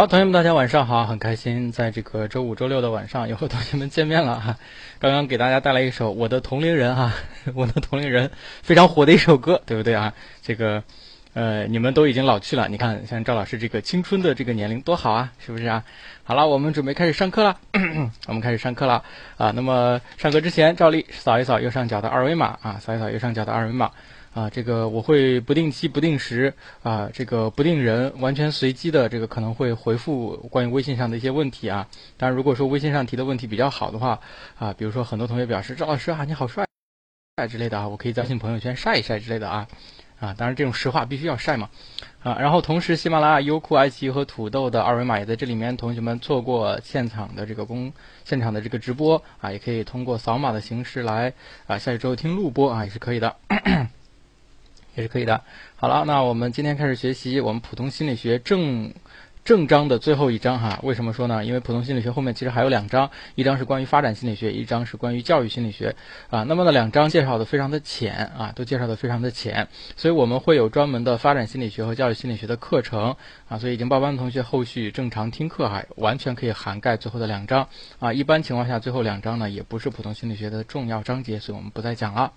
好，同学们，大家晚上好，很开心在这个周五、周六的晚上又和同学们见面了哈。刚刚给大家带来一首《我的同龄人》哈，我的同龄人非常火的一首歌，对不对啊？这个，呃，你们都已经老去了，你看像赵老师这个青春的这个年龄多好啊，是不是啊？好了，我们准备开始上课了，我们开始上课了啊。那么上课之前，照例扫一扫右上角的二维码啊，扫一扫右上角的二维码。啊，这个我会不定期、不定时啊，这个不定人，完全随机的，这个可能会回复关于微信上的一些问题啊。当然，如果说微信上提的问题比较好的话啊，比如说很多同学表示赵老师啊，你好帅，晒之类的啊，我可以在微信朋友圈晒一晒之类的啊。啊，当然这种实话必须要晒嘛。啊，然后同时，喜马拉雅、优酷、爱奇艺和土豆的二维码也在这里面，同学们错过现场的这个公现场的这个直播啊，也可以通过扫码的形式来啊，下一周听录播啊，也是可以的。也是可以的。好了，那我们今天开始学习我们普通心理学正正章的最后一章哈。为什么说呢？因为普通心理学后面其实还有两章，一章是关于发展心理学，一章是关于教育心理学啊。那么呢，两章介绍的非常的浅啊，都介绍的非常的浅，所以我们会有专门的发展心理学和教育心理学的课程啊。所以已经报班的同学后续正常听课哈，完全可以涵盖最后的两章啊。一般情况下，最后两章呢也不是普通心理学的重要章节，所以我们不再讲了。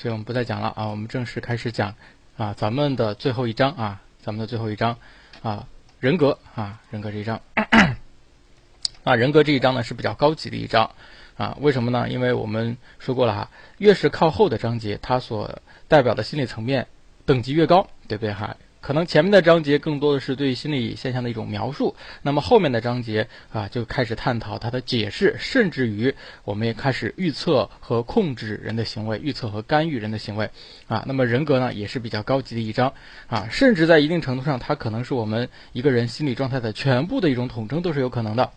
所以我们不再讲了啊，我们正式开始讲啊，咱们的最后一章啊，咱们的最后一章啊，人格啊，人格这一章。啊，人格这一章呢是比较高级的一章啊，为什么呢？因为我们说过了哈，越是靠后的章节，它所代表的心理层面等级越高，对不对哈？可能前面的章节更多的是对心理现象的一种描述，那么后面的章节啊就开始探讨它的解释，甚至于我们也开始预测和控制人的行为，预测和干预人的行为，啊，那么人格呢也是比较高级的一章，啊，甚至在一定程度上，它可能是我们一个人心理状态的全部的一种统称，都是有可能的，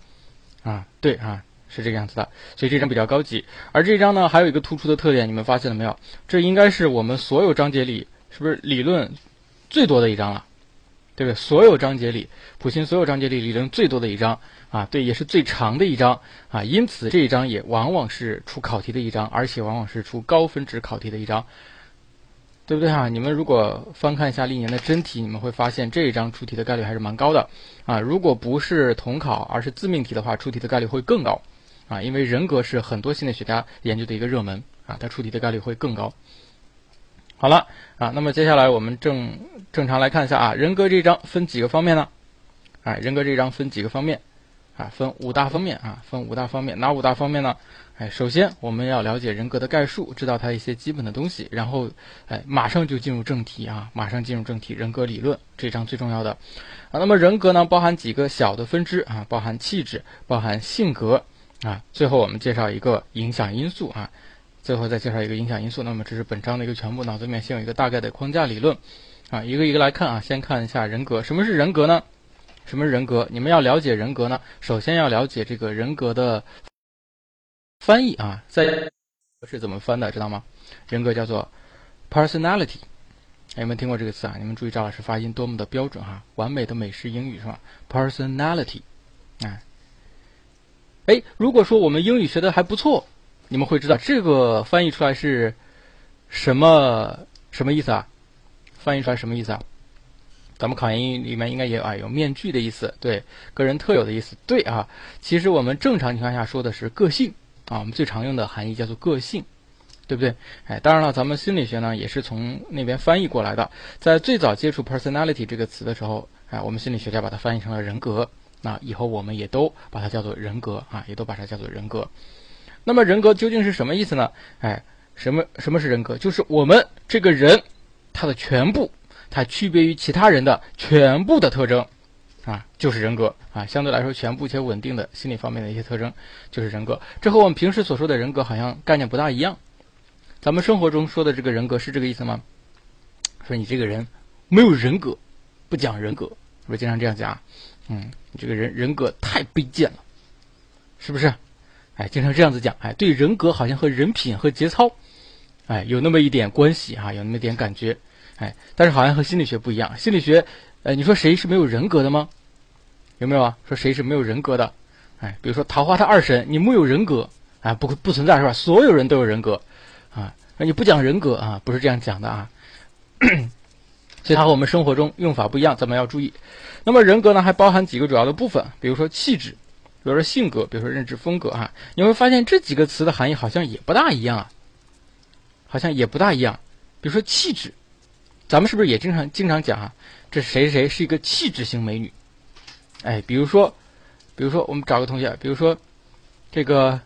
啊，对啊，是这个样子的，所以这章比较高级，而这章呢还有一个突出的特点，你们发现了没有？这应该是我们所有章节里是不是理论？最多的一章了，对不对？所有章节里，普心所有章节里理论最多的一章啊，对，也是最长的一章啊，因此这一章也往往是出考题的一章，而且往往是出高分值考题的一章，对不对哈？你们如果翻看一下历年的真题，你们会发现这一章出题的概率还是蛮高的啊。如果不是统考，而是自命题的话，出题的概率会更高啊，因为人格是很多心理学家研究的一个热门啊，它出题的概率会更高。好了啊，那么接下来我们正正常来看一下啊，人格这一章分几个方面呢？哎，人格这一章分几个方面？啊，分五大方面啊，分五大方面。哪五大方面呢？哎，首先我们要了解人格的概述，知道它一些基本的东西，然后哎，马上就进入正题啊，马上进入正题，人格理论这一章最重要的啊。那么人格呢，包含几个小的分支啊，包含气质，包含性格啊，最后我们介绍一个影响因素啊。最后再介绍一个影响因素，那么这是本章的一个全部，脑子里面先有一个大概的框架理论，啊，一个一个来看啊，先看一下人格，什么是人格呢？什么是人格？你们要了解人格呢，首先要了解这个人格的翻译啊，在是怎么翻的，知道吗？人格叫做 personality，有没有听过这个词啊？你们注意赵老师发音多么的标准哈，完美的美式英语是吧？personality，哎，哎，如果说我们英语学的还不错。你们会知道这个翻译出来是什么什么意思啊？翻译出来什么意思啊？咱们考研英语里面应该也有啊，有面具的意思，对，个人特有的意思，对啊。其实我们正常情况下说的是个性啊，我们最常用的含义叫做个性，对不对？哎，当然了，咱们心理学呢也是从那边翻译过来的。在最早接触 personality 这个词的时候，哎，我们心理学家把它翻译成了人格。那以后我们也都把它叫做人格啊，也都把它叫做人格。那么人格究竟是什么意思呢？哎，什么什么是人格？就是我们这个人他的全部，它区别于其他人的全部的特征，啊，就是人格啊。相对来说，全部且稳定的心理方面的一些特征，就是人格。这和我们平时所说的人格好像概念不大一样。咱们生活中说的这个人格是这个意思吗？说你这个人没有人格，不讲人格，是不是经常这样讲？嗯，你这个人人格太卑贱了，是不是？哎，经常这样子讲，哎，对人格好像和人品和节操，哎，有那么一点关系哈，有那么一点感觉，哎，但是好像和心理学不一样。心理学，哎，你说谁是没有人格的吗？有没有啊？说谁是没有人格的？哎，比如说桃花他二神，你木有人格，啊，不不存在是吧？所有人都有人格，啊，你不讲人格啊，不是这样讲的啊。所以它和我们生活中用法不一样，咱们要注意。那么人格呢，还包含几个主要的部分，比如说气质，比如说性格，比如说认知风格哈。你会发现这几个词的含义好像也不大一样啊，好像也不大一样。比如说气质，咱们是不是也经常经常讲啊？这谁谁是一个气质型美女？哎，比如说，比如说我们找个同学，比如说这个。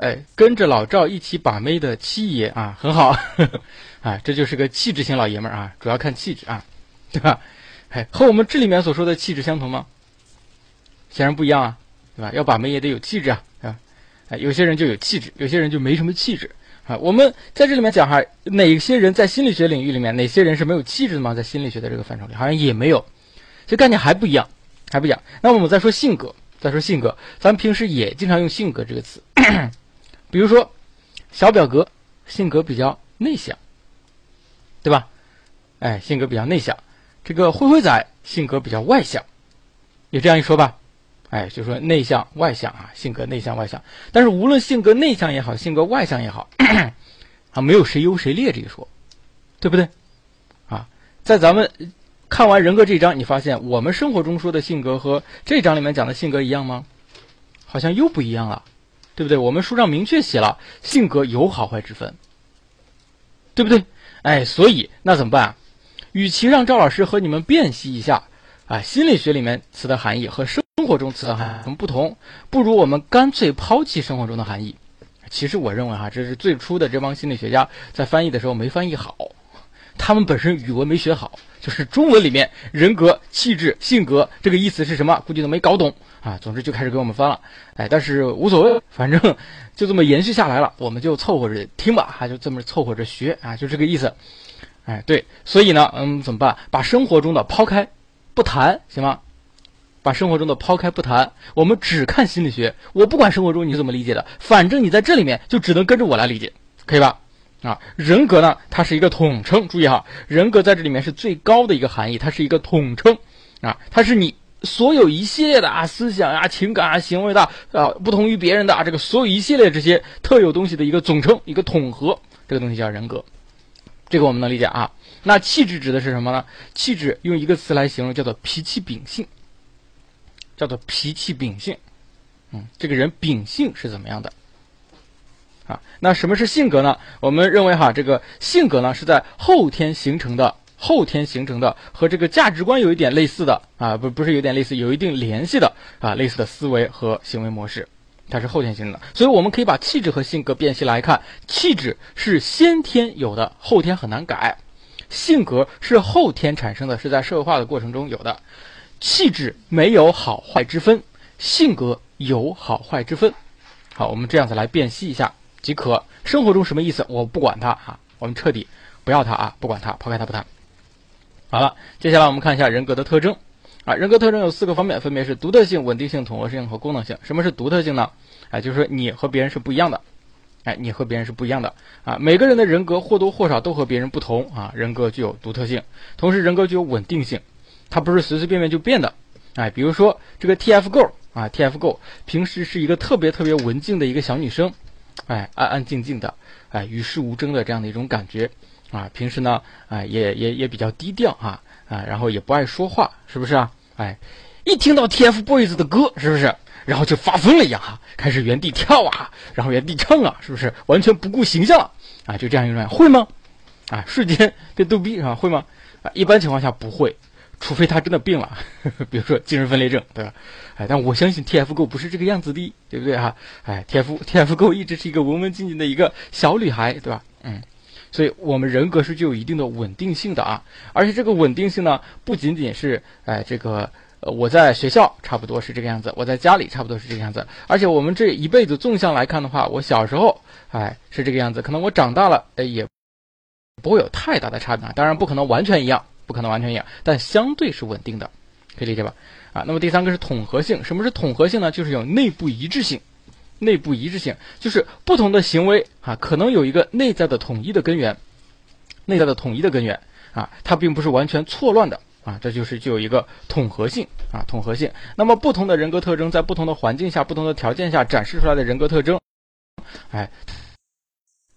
哎，跟着老赵一起把妹的七爷啊，很好，啊，这就是个气质型老爷们儿啊，主要看气质啊，对吧？哎，和我们这里面所说的气质相同吗？显然不一样啊，对吧？要把门也得有气质啊，啊，哎，有些人就有气质，有些人就没什么气质啊。我们在这里面讲哈，哪些人在心理学领域里面，哪些人是没有气质的吗？在心理学的这个范畴里，好像也没有，这概念还不一样，还不一样。那我们再说性格，再说性格，咱们平时也经常用性格这个词。比如说，小表格性格比较内向，对吧？哎，性格比较内向。这个灰灰仔性格比较外向，有这样一说吧？哎，就说内向外向啊，性格内向外向。但是无论性格内向也好，性格外向也好，啊，没有谁优谁劣这一说，对不对？啊，在咱们看完人格这一章，你发现我们生活中说的性格和这章里面讲的性格一样吗？好像又不一样了。对不对？我们书上明确写了，性格有好坏之分，对不对？哎，所以那怎么办？与其让赵老师和你们辨析一下，啊，心理学里面词的含义和生活中词的含义什么不同，不如我们干脆抛弃生活中的含义。其实我认为哈，这是最初的这帮心理学家在翻译的时候没翻译好，他们本身语文没学好，就是中文里面人格、气质、性格这个意思是什么，估计都没搞懂。啊，总之就开始给我们翻了，哎，但是无所谓，反正就这么延续下来了，我们就凑合着听吧，啊就这么凑合着学啊，就这个意思，哎，对，所以呢，嗯，怎么办？把生活中的抛开不谈，行吗？把生活中的抛开不谈，我们只看心理学，我不管生活中你是怎么理解的，反正你在这里面就只能跟着我来理解，可以吧？啊，人格呢，它是一个统称，注意哈，人格在这里面是最高的一个含义，它是一个统称啊，它是你。所有一系列的啊思想啊情感啊行为的啊不同于别人的啊这个所有一系列这些特有东西的一个总称一个统合，这个东西叫人格，这个我们能理解啊。那气质指的是什么呢？气质用一个词来形容叫做脾气秉性，叫做脾气秉性。嗯，这个人秉性是怎么样的？啊，那什么是性格呢？我们认为哈，这个性格呢是在后天形成的。后天形成的和这个价值观有一点类似的啊，不不是有点类似，有一定联系的啊，类似的思维和行为模式，它是后天形成的。所以我们可以把气质和性格辨析来看，气质是先天有的，后天很难改；性格是后天产生的，是在社会化的过程中有的。气质没有好坏之分，性格有好坏之分。好，我们这样子来辨析一下即可。生活中什么意思？我不管它啊，我们彻底不要它啊，不管它，抛开它不谈。好了，接下来我们看一下人格的特征啊。人格特征有四个方面，分别是独特性、稳定性、统合性和功能性。什么是独特性呢？哎，就是说你和别人是不一样的，哎，你和别人是不一样的啊。每个人的人格或多或少都和别人不同啊，人格具有独特性。同时，人格具有稳定性，它不是随随便便就变的。哎，比如说这个 TFGO 啊，TFGO 平时是一个特别特别文静的一个小女生，哎，安安静静的，哎，与世无争的这样的一种感觉。啊，平时呢，啊，也也也比较低调啊，啊，然后也不爱说话，是不是啊？哎，一听到 TFBOYS 的歌，是不是？然后就发疯了一样哈，开始原地跳啊，然后原地唱啊，是不是？完全不顾形象了啊，就这样一种会吗？啊，瞬间变逗逼是吧？会吗？啊，一般情况下不会，除非他真的病了，比如说精神分裂症，对吧？哎，但我相信 TFGO 不是这个样子的，对不对哈？哎，TF TFGO 一直是一个文文静静的一个小女孩，对吧？嗯。所以我们人格是具有一定的稳定性的啊，而且这个稳定性呢，不仅仅是哎这个呃我在学校差不多是这个样子，我在家里差不多是这个样子，而且我们这一辈子纵向来看的话，我小时候哎是这个样子，可能我长大了哎也不会有太大的差别，当然不可能完全一样，不可能完全一样，但相对是稳定的，可以理解吧？啊，那么第三个是统合性，什么是统合性呢？就是有内部一致性。内部一致性就是不同的行为啊，可能有一个内在的统一的根源，内在的统一的根源啊，它并不是完全错乱的啊，这就是具有一个统合性啊，统合性。那么不同的人格特征在不同的环境下、不同的条件下展示出来的人格特征，哎，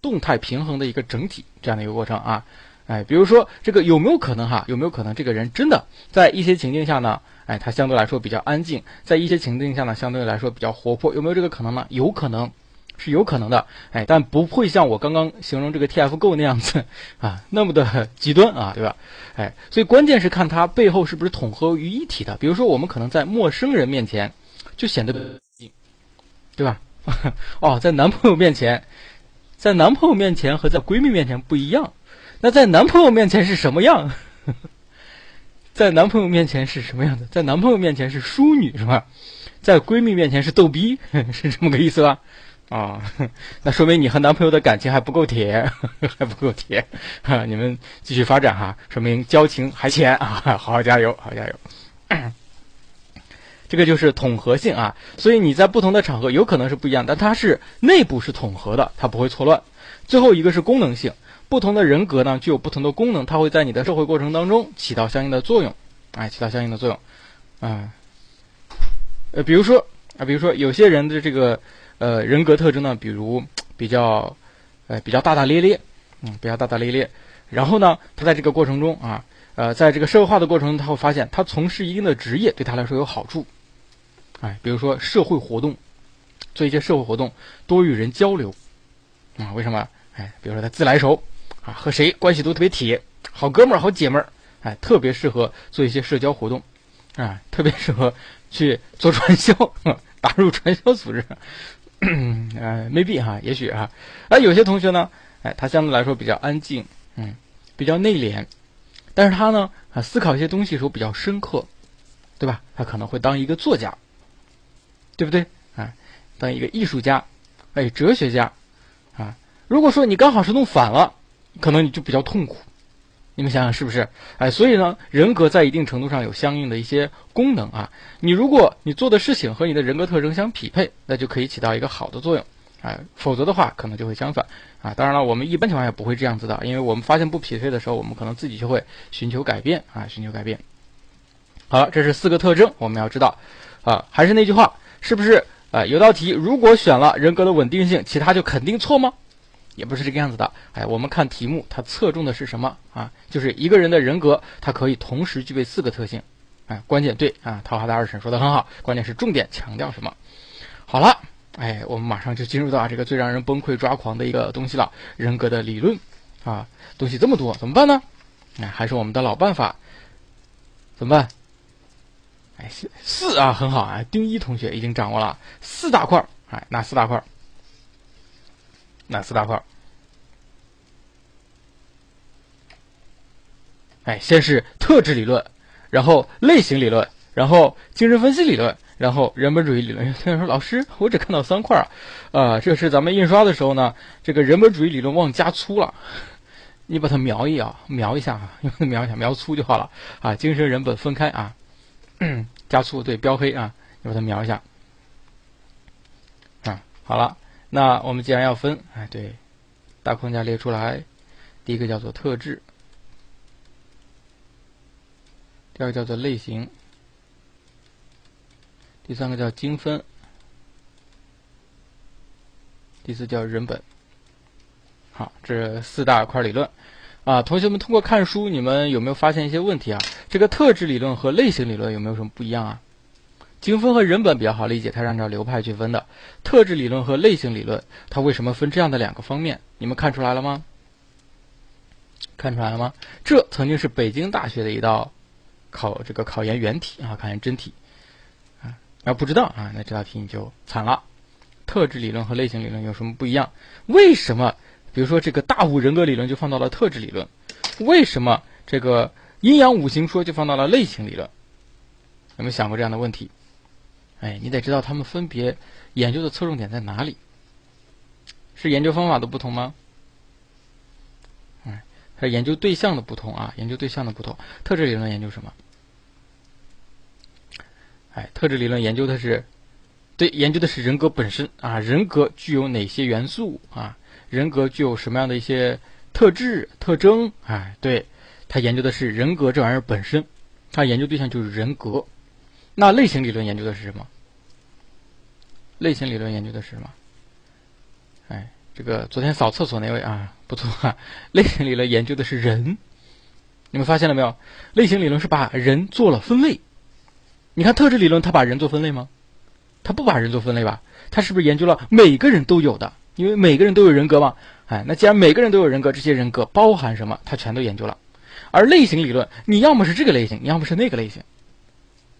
动态平衡的一个整体这样的一个过程啊，哎，比如说这个有没有可能哈？有没有可能这个人真的在一些情境下呢？哎，他相对来说比较安静，在一些情境下呢，相对来说比较活泼，有没有这个可能呢？有可能，是有可能的。哎，但不会像我刚刚形容这个 TFGO 那样子啊，那么的极端啊，对吧？哎，所以关键是看他背后是不是统合于一体的。比如说，我们可能在陌生人面前就显得，对吧？哦，在男朋友面前，在男朋友面前和在闺蜜面前不一样。那在男朋友面前是什么样？在男朋友面前是什么样的？在男朋友面前是淑女是吧？在闺蜜面前是逗逼，是这么个意思吧？啊，那说明你和男朋友的感情还不够铁，还不够铁啊！你们继续发展哈，说明交情还浅啊！好好加油，好好加油。这个就是统合性啊，所以你在不同的场合有可能是不一样，但它是内部是统合的，它不会错乱。最后一个是功能性。不同的人格呢，具有不同的功能，它会在你的社会过程当中起到相应的作用，哎，起到相应的作用，啊，呃，比如说啊，比如说有些人的这个呃人格特征呢，比如 比较，呃，比较大大咧咧，嗯，比较大大咧咧，然后呢，他在这个过程中啊，呃，在这个社会化的过程中，他会发现他从事一定的职业对他来说有好处，哎，比如说社会活动，做一些社会活动，多与人交流，啊，为什么？哎，比如说他自来熟。啊，和谁关系都特别铁，好哥们儿、好姐们儿，哎，特别适合做一些社交活动，啊，特别适合去做传销，打入传销组织，呃，maybe 哈，也许哈，而，有些同学呢，哎，他相对来说比较安静，嗯，比较内敛，但是他呢，啊，思考一些东西的时候比较深刻，对吧？他可能会当一个作家，对不对？啊，当一个艺术家，哎，哲学家，啊，如果说你刚好是弄反了。可能你就比较痛苦，你们想想是不是？哎，所以呢，人格在一定程度上有相应的一些功能啊。你如果你做的事情和你的人格特征相匹配，那就可以起到一个好的作用，哎，否则的话可能就会相反啊。当然了，我们一般情况下不会这样子的，因为我们发现不匹配的时候，我们可能自己就会寻求改变啊，寻求改变。好了，这是四个特征，我们要知道啊。还是那句话，是不是啊？有道题，如果选了人格的稳定性，其他就肯定错吗？也不是这个样子的，哎，我们看题目，它侧重的是什么啊？就是一个人的人格，它可以同时具备四个特性，哎，关键对啊，桃花的二审说的很好，关键是重点强调什么？好了，哎，我们马上就进入到这个最让人崩溃抓狂的一个东西了，人格的理论啊，东西这么多，怎么办呢？哎，还是我们的老办法，怎么办？哎，四啊，很好啊，丁一同学已经掌握了四大块，哎，哪四大块？哪四大块？哎，先是特质理论，然后类型理论，然后精神分析理论，然后人本主义理论。有人说：“老师，我只看到三块啊！”啊，这是咱们印刷的时候呢，这个人本主义理论忘加粗了，你把它描一啊，描一下啊，描一下，描粗就好了啊。精神人本分开啊，加粗对标黑啊，你把它描一下啊，好了。那我们既然要分，哎，对，大框架列出来，第一个叫做特质，第二个叫做类型，第三个叫精分，第四叫人本。好，这四大块理论啊，同学们通过看书，你们有没有发现一些问题啊？这个特质理论和类型理论有没有什么不一样啊？精分和人本比较好理解，它是按照流派去分的。特质理论和类型理论，它为什么分这样的两个方面？你们看出来了吗？看出来了吗？这曾经是北京大学的一道考这个考研原题啊，考研真题啊。要不知道啊，那这道题你就惨了。特质理论和类型理论有什么不一样？为什么？比如说这个大五人格理论就放到了特质理论，为什么这个阴阳五行说就放到了类型理论？有没有想过这样的问题？哎，你得知道他们分别研究的侧重点在哪里，是研究方法的不同吗？哎，它研究对象的不同啊，研究对象的不同。特质理论研究什么？哎，特质理论研究的是，对，研究的是人格本身啊，人格具有哪些元素啊？人格具有什么样的一些特质特征？哎，对，他研究的是人格这玩意儿本身，他研究对象就是人格。那类型理论研究的是什么？类型理论研究的是什么？哎，这个昨天扫厕所那位啊，不错啊。类型理论研究的是人，你们发现了没有？类型理论是把人做了分类。你看特质理论，它把人做分类吗？它不把人做分类吧？它是不是研究了每个人都有的？因为每个人都有人格嘛。哎，那既然每个人都有人格，这些人格包含什么？它全都研究了。而类型理论，你要么是这个类型，你要么是那个类型，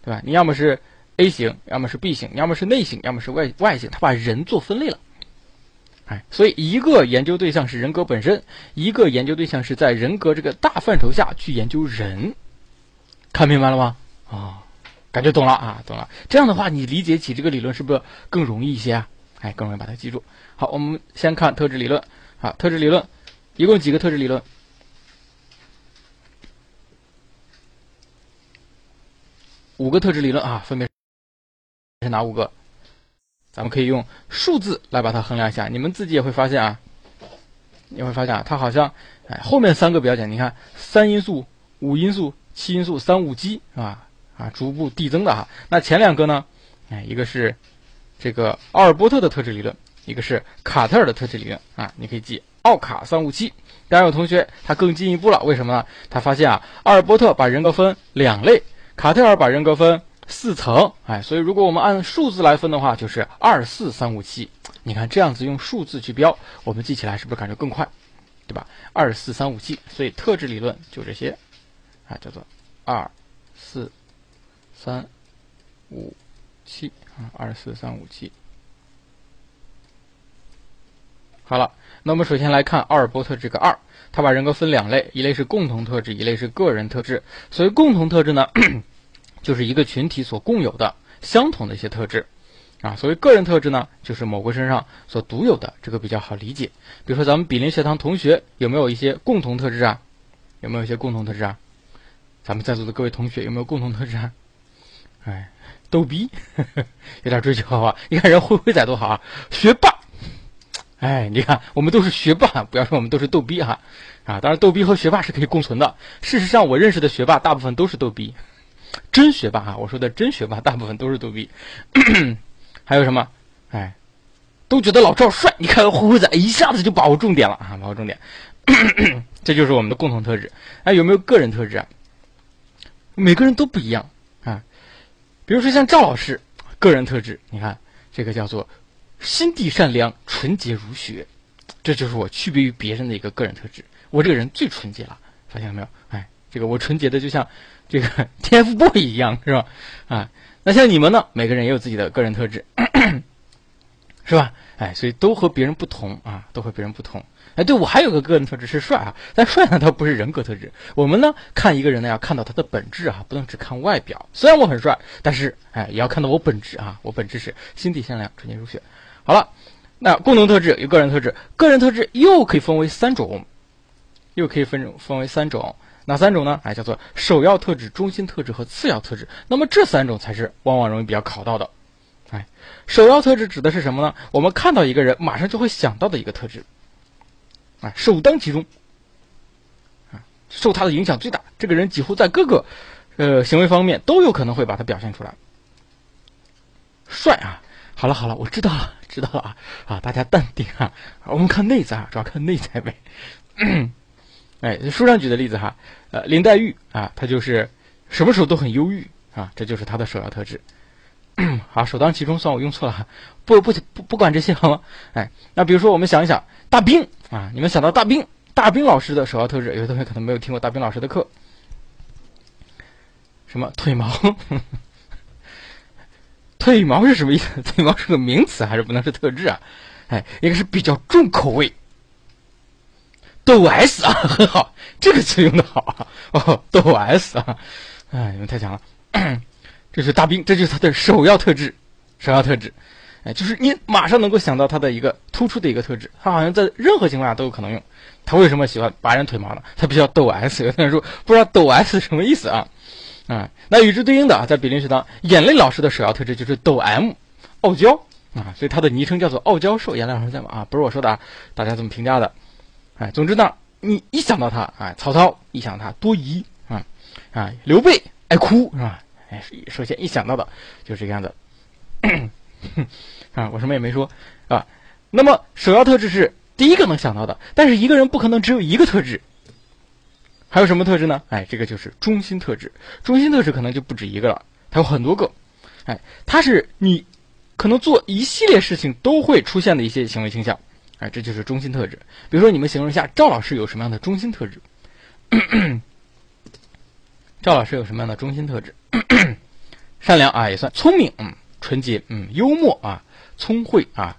对吧？你要么是 A 型，要么是 B 型，要么是内型，要么是外外型，它把人做分类了。哎，所以一个研究对象是人格本身，一个研究对象是在人格这个大范畴下去研究人。看明白了吗？啊，感觉懂了啊，懂了。这样的话，你理解起这个理论是不是更容易一些啊？哎，更容易把它记住。好，我们先看特质理论。啊，特质理论一共几个特质理论？五个特质理论啊，分别是哪五个？咱们可以用数字来把它衡量一下。你们自己也会发现啊，你会发现啊，它好像哎后面三个比较简单。你看三因素、五因素、七因素、三五基是吧？啊，逐步递增的哈。那前两个呢？哎，一个是这个奥尔波特的特质理论。一个是卡特尔的特质理论啊，你可以记奥卡三五七。当然有同学他更进一步了，为什么呢？他发现啊，阿尔波特把人格分两类，卡特尔把人格分四层。哎，所以如果我们按数字来分的话，就是二四三五七。你看这样子用数字去标，我们记起来是不是感觉更快？对吧？二四三五七，所以特质理论就这些啊，叫做二四三五七啊，二四三五七。好了，那我们首先来看阿尔波特这个二，他把人格分两类，一类是共同特质，一类是个人特质。所谓共同特质呢，就是一个群体所共有的相同的一些特质，啊，所谓个人特质呢，就是某个身上所独有的，这个比较好理解。比如说咱们比邻学堂同学有没有一些共同特质啊？有没有一些共同特质啊？咱们在座的各位同学有没有共同特质啊？哎，逗逼，有点追求好吧？你看人灰灰仔多好啊，学霸。哎，你看，我们都是学霸，不要说我们都是逗逼哈，啊，当然逗逼和学霸是可以共存的。事实上，我认识的学霸大部分都是逗逼，真学霸哈，我说的真学霸大部分都是逗逼。还有什么？哎，都觉得老赵帅，你看灰灰仔一下子就把握重点了啊，把握重点，这就是我们的共同特质。哎，有没有个人特质啊？每个人都不一样啊。比如说像赵老师，个人特质，你看这个叫做。心地善良，纯洁如雪，这就是我区别于别人的一个个人特质。我这个人最纯洁了，发现了没有？哎，这个我纯洁的就像这个 TFBOY 一样，是吧？啊，那像你们呢？每个人也有自己的个人特质，是吧？哎，所以都和别人不同啊，都和别人不同。哎，对我还有个个人特质是帅啊，但帅呢，它不是人格特质。我们呢，看一个人呢，要看到他的本质啊，不能只看外表。虽然我很帅，但是哎，也要看到我本质啊，我本质是心地善良，纯洁如雪。好了，那共同特质有个人特质，个人特质又可以分为三种，又可以分分为三种，哪三种呢？哎，叫做首要特质、中心特质和次要特质。那么这三种才是往往容易比较考到的。哎，首要特质指的是什么呢？我们看到一个人，马上就会想到的一个特质，啊，首当其冲，啊，受他的影响最大。这个人几乎在各个呃行为方面都有可能会把它表现出来。帅啊！好了好了，我知道了。知道了啊啊！大家淡定啊！我们看内在啊，主要看内在呗。哎，书上举的例子哈，呃，林黛玉啊，她就是什么时候都很忧郁啊，这就是她的首要特质。好，首当其冲，算我用错了，不不不不管这些好吗？哎，那比如说我们想一想，大兵啊，你们想到大兵，大兵老师的首要特质，有的同学可能没有听过大兵老师的课，什么腿毛？腿毛是什么意思？腿毛是个名词还是不能是特质啊？哎，一个是比较重口味，抖 S 啊，很好，这个词用的好啊，哦，抖 S 啊，哎，你们太强了，这是大兵，这就是他的首要特质，首要特质，哎，就是你马上能够想到他的一个突出的一个特质，他好像在任何情况下都有可能用。他为什么喜欢拔人腿毛呢？他比较抖 S，有的人说不知道抖 S 什么意思啊？啊，那与之对应的啊，在比邻学堂，眼泪老师的首要特质就是抖 M，傲娇啊，所以他的昵称叫做傲娇兽。眼泪老师在吗？啊，不是我说的啊，大家怎么评价的？哎，总之呢，你一想到他，哎，曹操一想他多疑啊，啊，刘备爱哭是吧？哎，首先一想到的就是这个样子。啊，我什么也没说啊。那么首要特质是。第一个能想到的。但是一个人不可能只有一个特质，还有什么特质呢？哎，这个就是中心特质。中心特质可能就不止一个了，它有很多个。哎，它是你可能做一系列事情都会出现的一些行为倾向。哎，这就是中心特质。比如说，你们形容一下赵老师有什么样的中心特质？赵老师有什么样的中心特质？善良啊，也算聪明，嗯，纯洁，嗯，幽默啊，聪慧啊，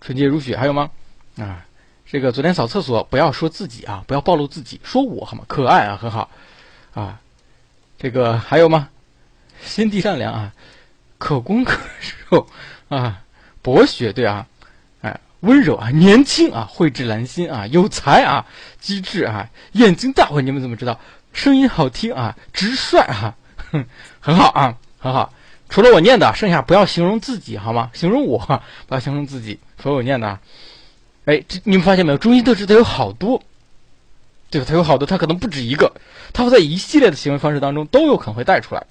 纯洁如雪。还有吗？啊，这个昨天扫厕所，不要说自己啊，不要暴露自己，说我好吗？可爱啊，很好啊。这个还有吗？心地善良啊，可攻可受啊，博学，对啊。温柔啊，年轻啊，蕙质兰心啊，有才啊，机智啊，眼睛大。你们怎么知道？声音好听啊，直率啊，哼，很好啊，很好。除了我念的，剩下不要形容自己好吗？形容我，不要形容自己。所有念的，哎，这你们发现没有？中心特质它有好多，对吧？它有好多，它可能不止一个，它会在一系列的行为方式当中都有可能会带出来。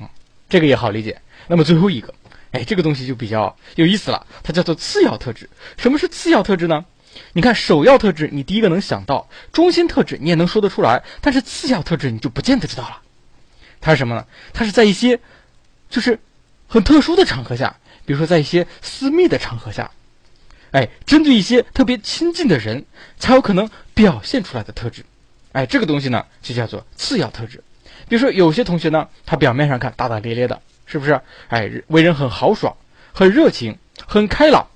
嗯，这个也好理解。那么最后一个。哎，这个东西就比较有意思了，它叫做次要特质。什么是次要特质呢？你看，首要特质你第一个能想到，中心特质你也能说得出来，但是次要特质你就不见得知道了。它是什么呢？它是在一些就是很特殊的场合下，比如说在一些私密的场合下，哎，针对一些特别亲近的人才有可能表现出来的特质。哎，这个东西呢就叫做次要特质。比如说有些同学呢，他表面上看大大咧咧的。是不是？哎，为人很豪爽，很热情，很开朗，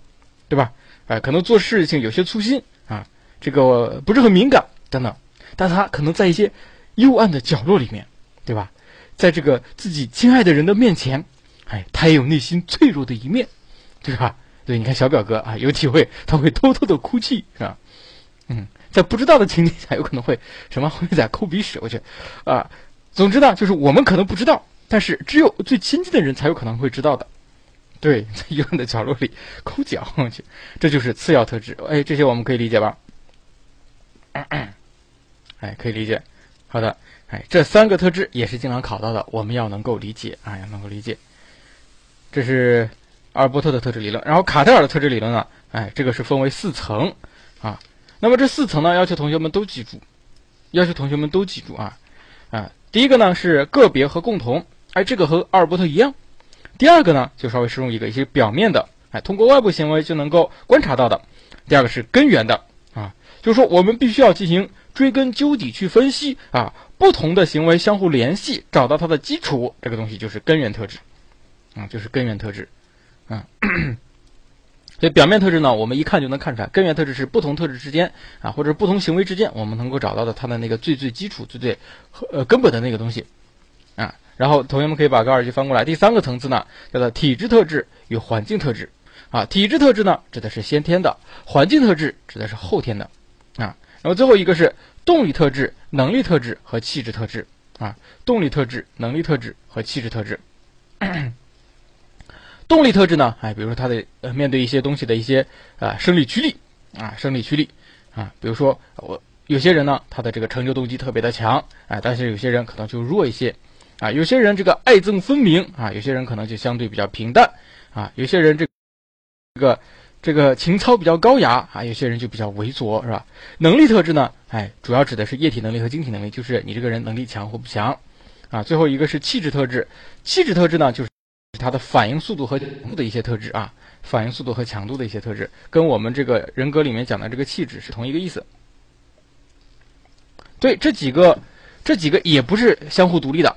对吧？哎，可能做事情有些粗心啊，这个不是很敏感等等。但他可能在一些幽暗的角落里面，对吧？在这个自己亲爱的人的面前，哎，他也有内心脆弱的一面，对吧？对，你看小表哥啊，有体会，他会偷偷的哭泣，是吧？嗯，在不知道的情景下，有可能会什么会在抠鼻屎，我去啊。总之呢，就是我们可能不知道。但是只有最亲近的人才有可能会知道的，对，在幽暗的角落里抠脚去，这就是次要特质。哎，这些我们可以理解吧？哎，可以理解。好的，哎，这三个特质也是经常考到的，我们要能够理解啊，要能够理解。这是阿尔伯特的特质理论，然后卡特尔的特质理论呢？哎，这个是分为四层啊。那么这四层呢，要求同学们都记住，要求同学们都记住啊啊。第一个呢是个别和共同。哎，这个和阿尔伯特一样。第二个呢，就稍微适用一个一些表面的，哎，通过外部行为就能够观察到的。第二个是根源的啊，就是说我们必须要进行追根究底去分析啊，不同的行为相互联系，找到它的基础，这个东西就是根源特质，啊，就是根源特质，啊。所以表面特质呢，我们一看就能看出来，根源特质是不同特质之间啊，或者不同行为之间，我们能够找到的它的那个最最基础、最最呃根本的那个东西啊。然后同学们可以把高尔基翻过来，第三个层次呢叫做体质特质与环境特质，啊，体质特质呢指的是先天的，环境特质指的是后天的，啊，然后最后一个是动力特质、能力特质和气质特质，啊，动力特质、能力特质和气质特质。动力特质呢，哎，比如说他的呃面对一些东西的一些啊生理驱力，啊生理驱力，啊，比如说我有些人呢他的这个成就动机特别的强，哎，但是有些人可能就弱一些。啊，有些人这个爱憎分明啊，有些人可能就相对比较平淡啊，有些人这这个这个情操比较高雅啊，有些人就比较猥琐，是吧？能力特质呢，哎，主要指的是液体能力和晶体能力，就是你这个人能力强或不强啊。最后一个是气质特质，气质特质呢，就是它的反应速度和强度的一些特质啊，反应速度和强度的一些特质，跟我们这个人格里面讲的这个气质是同一个意思。对，这几个这几个也不是相互独立的。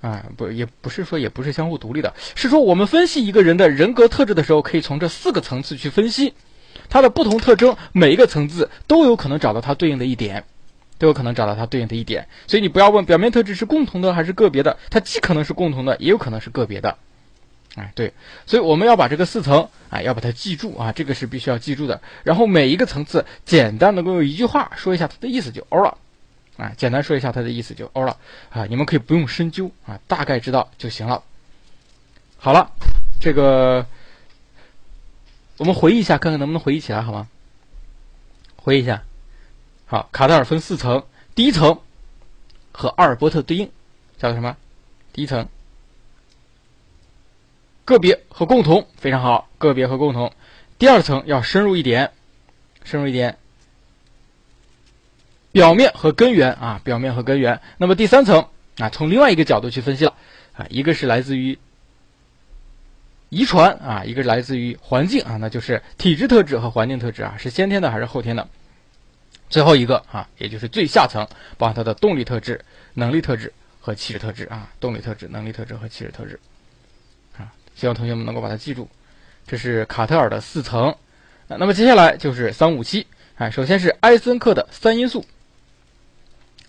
啊，不，也不是说，也不是相互独立的，是说我们分析一个人的人格特质的时候，可以从这四个层次去分析，他的不同特征，每一个层次都有可能找到它对应的一点，都有可能找到它对应的一点。所以你不要问表面特质是共同的还是个别的，它既可能是共同的，也有可能是个别的。哎，对，所以我们要把这个四层，啊，要把它记住啊，这个是必须要记住的。然后每一个层次，简单的够用一句话说一下它的意思就 o 了。啊，简单说一下它的意思就欧了啊，你们可以不用深究啊，大概知道就行了。好了，这个我们回忆一下，看看能不能回忆起来，好吗？回忆一下，好，卡特尔分四层，第一层和阿尔伯特对应，叫做什么？第一层个别和共同，非常好，个别和共同。第二层要深入一点深入一点，表面和根源啊，表面和根源。那么第三层啊，从另外一个角度去分析了啊，一个是来自于遗传啊，一个是来自于环境啊，那就是体质特质和环境特质啊，是先天的还是后天的？最后一个啊，也就是最下层，包含它的动力特质、能力特质和气质特质啊，动力特质、能力特质和气质特质啊，希望同学们能够把它记住。这是卡特尔的四层，那么接下来就是三五七，哎，首先是埃森克的三因素，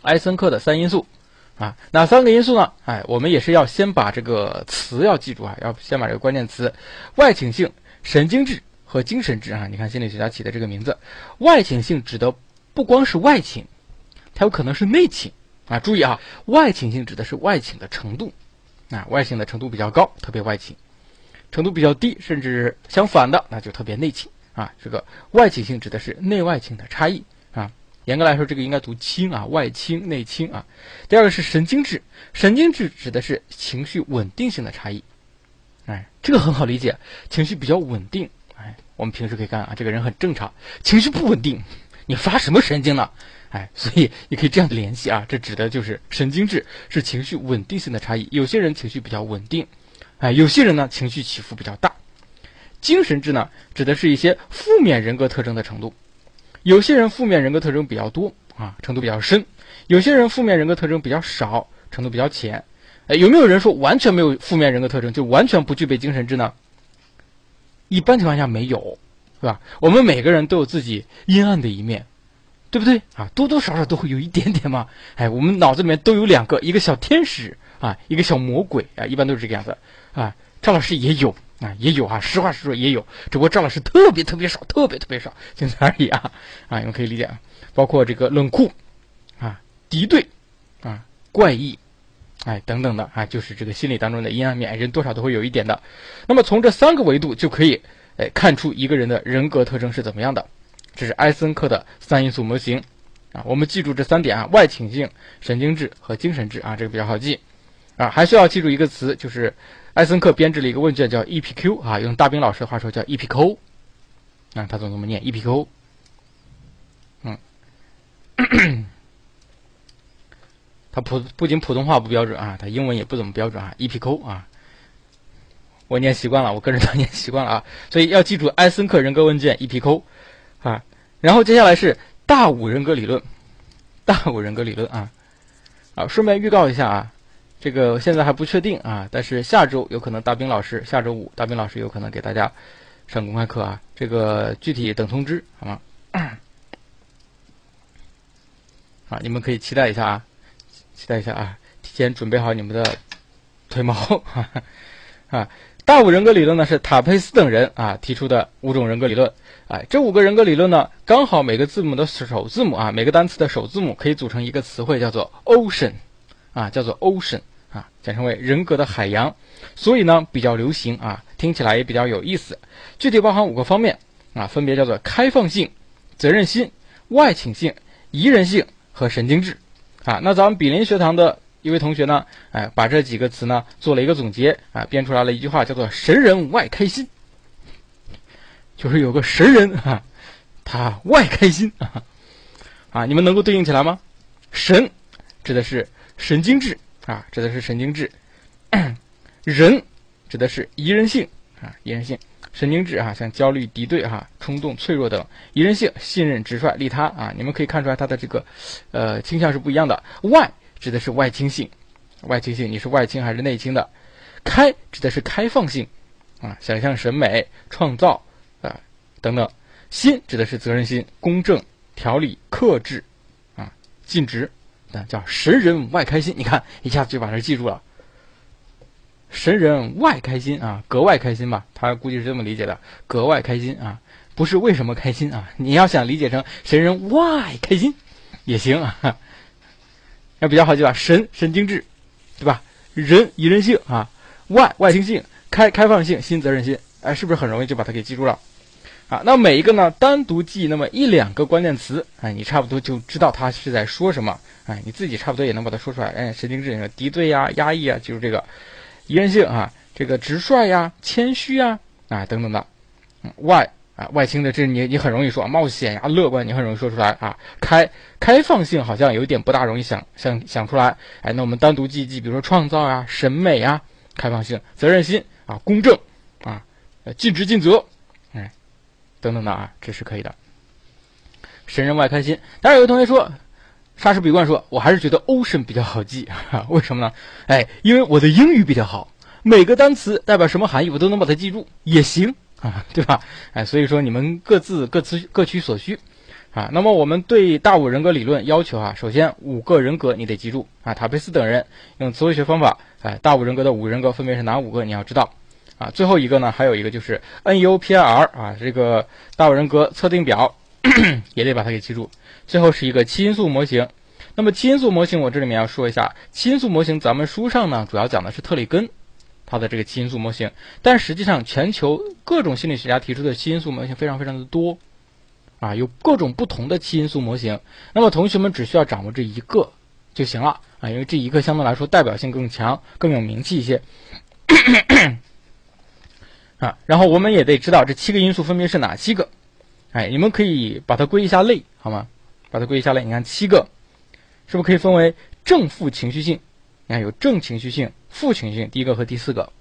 埃森克的三因素啊，哪三个因素呢？哎，我们也是要先把这个词要记住啊，要先把这个关键词外倾性、神经质和精神质啊，你看心理学家起的这个名字，外倾性指的。不光是外倾，它有可能是内倾啊！注意啊，外倾性指的是外倾的程度啊，外倾的程度比较高，特别外倾；程度比较低，甚至相反的，那就特别内倾啊。这个外倾性指的是内外倾的差异。严格来说，这个应该读清啊，外清、内清啊。第二个是神经质，神经质指的是情绪稳定性的差异。哎，这个很好理解，情绪比较稳定。哎，我们平时可以看啊，这个人很正常，情绪不稳定。你发什么神经呢？哎，所以你可以这样联系啊，这指的就是神经质是情绪稳定性的差异。有些人情绪比较稳定，哎，有些人呢情绪起伏比较大。精神质呢，指的是一些负面人格特征的程度。有些人负面人格特征比较多啊，程度比较深；有些人负面人格特征比较少，程度比较浅。哎，有没有人说完全没有负面人格特征就完全不具备精神质呢？一般情况下没有。是吧？我们每个人都有自己阴暗的一面，对不对啊？多多少少都会有一点点嘛。哎，我们脑子里面都有两个，一个小天使啊，一个小魔鬼啊，一般都是这个样子啊。赵老师也有啊，也有啊，实话实说也有，只不过赵老师特别特别少，特别特别少，仅此而已啊啊，你们可以理解啊。包括这个冷酷啊、敌对啊、怪异，哎等等的啊，就是这个心理当中的阴暗面，人多少都会有一点的。那么从这三个维度就可以。哎，看出一个人的人格特征是怎么样的，这是埃森克的三因素模型啊。我们记住这三点啊：外倾性、神经质和精神质啊，这个比较好记啊。还需要记住一个词，就是埃森克编制了一个问卷叫 EPQ 啊，用大兵老师的话说叫 EPQ 啊，他总这么念 EPQ。嗯，他普不仅普通话不标准啊，他英文也不怎么标准啊，EPQ 啊。我念习惯了，我个人都念习惯了啊，所以要记住埃森克人格问卷 EPQ 啊，然后接下来是大五人格理论，大五人格理论啊，啊，顺便预告一下啊，这个现在还不确定啊，但是下周有可能大兵老师下周五大兵老师有可能给大家上公开课啊，这个具体等通知好吗？啊，你们可以期待一下啊，期待一下啊，提前准备好你们的腿毛 啊。大五人格理论呢是塔佩斯等人啊提出的五种人格理论，哎，这五个人格理论呢刚好每个字母的首字母啊，每个单词的首字母可以组成一个词汇，叫做 ocean，啊，叫做 ocean，啊，简称为人格的海洋，所以呢比较流行啊，听起来也比较有意思。具体包含五个方面啊，分别叫做开放性、责任心、外倾性、宜人性和神经质，啊，那咱们比邻学堂的。一位同学呢，哎，把这几个词呢做了一个总结啊，编出来了一句话，叫做“神人外开心”，就是有个神人啊，他外开心啊，啊，你们能够对应起来吗？神指的是神经质啊，指的是神经质；人指的是宜人性啊，宜人性；神经质啊，像焦虑、敌对哈、冲动、脆弱等；宜人性，信任、直率、利他啊。你们可以看出来他的这个呃倾向是不一样的。外指的是外倾性，外倾性，你是外倾还是内倾的？开指的是开放性，啊，想象、审美、创造啊等等。心指的是责任心、公正、条理、克制，啊，尽职，那叫神人外开心。你看，一下子就把这记住了。神人外开心啊，格外开心吧？他估计是这么理解的，格外开心啊，不是为什么开心啊？你要想理解成神人外开心也行啊。要比较好记吧，神神经质，对吧？人宜人性啊，外外倾性，开开放性，新责任心，哎，是不是很容易就把它给记住了？啊，那每一个呢，单独记那么一两个关键词，哎，你差不多就知道他是在说什么，哎，你自己差不多也能把它说出来，哎，神经质，敌对呀，压抑啊，就是这个宜人性啊，这个直率呀，谦虚呀，啊，等等的，外啊，外倾的这你你很容易说冒险呀、乐观，你很容易说出来啊。开开放性好像有一点不大容易想想想出来。哎，那我们单独记一记，比如说创造啊、审美啊、开放性、责任心啊、公正啊、尽职尽责，等等的啊，这是可以的。神人外开心。当然有个同学说，莎士比冠说，我还是觉得 ocean 比较好记，为什么呢？哎，因为我的英语比较好，每个单词代表什么含义，我都能把它记住，也行。啊，对吧？哎，所以说你们各自各自各取所需，啊，那么我们对大五人格理论要求啊，首先五个人格你得记住啊，塔佩斯等人用词汇学方法，哎，大五人格的五人格分别是哪五个？你要知道，啊，最后一个呢，还有一个就是 NUPIR 啊，这个大五人格测定表 也得把它给记住。最后是一个七因素模型，那么七因素模型我这里面要说一下，七因素模型咱们书上呢主要讲的是特里根。它的这个七因素模型，但实际上全球各种心理学家提出的七因素模型非常非常的多，啊，有各种不同的七因素模型。那么同学们只需要掌握这一个就行了啊，因为这一个相对来说代表性更强，更有名气一些。咳咳咳啊，然后我们也得知道这七个因素分别是哪七个，哎，你们可以把它归一下类，好吗？把它归一下类，你看七个，是不是可以分为正负情绪性？你看有正情绪性。负情绪性，第一个和第四个，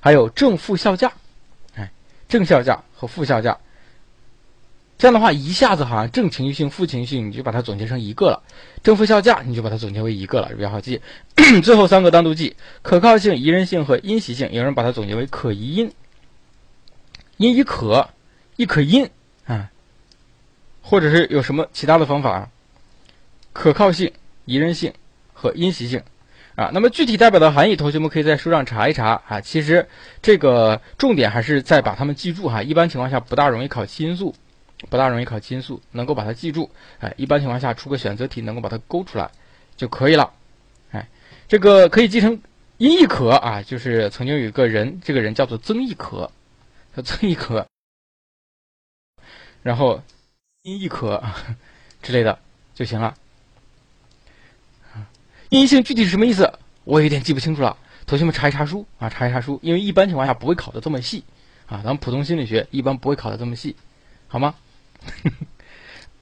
还有正负效价，哎，正效价和负效价，这样的话一下子好像正情绪性、负情绪性你就把它总结成一个了，正负效价你就把它总结为一个了，比较好记。最后三个单独记：可靠性、宜人性和因袭性。有人把它总结为可疑因，音译可，译可音啊，或者是有什么其他的方法？可靠性、宜人性和因习性。啊，那么具体代表的含义，同学们可以在书上查一查啊。其实这个重点还是在把它们记住哈。一般情况下不大容易考七因素，不大容易考七因素，能够把它记住。哎，一般情况下出个选择题能够把它勾出来就可以了。哎，这个可以记成音译可啊，就是曾经有一个人，这个人叫做曾亦可，叫曾亦可，然后因亦可之类的就行了。因性具体是什么意思？我有点记不清楚了。同学们查一查书啊，查一查书，因为一般情况下不会考的这么细啊。咱们普通心理学一般不会考的这么细，好吗？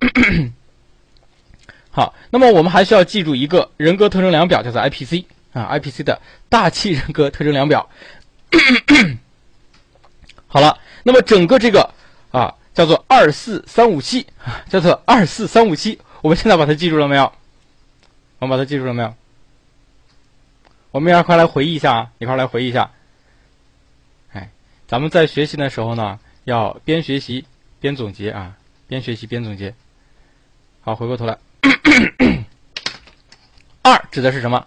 好，那么我们还需要记住一个人格特征量表，叫做 IPC 啊，IPC 的大气人格特征量表。好了，那么整个这个啊叫做二四三五七，叫做二四三五七，我们现在把它记住了没有？我们把它记住了没有？我们一块来回忆一下啊，一块来回忆一下。哎，咱们在学习的时候呢，要边学习边总结啊，边学习边总结。好，回过头来，二指的是什么？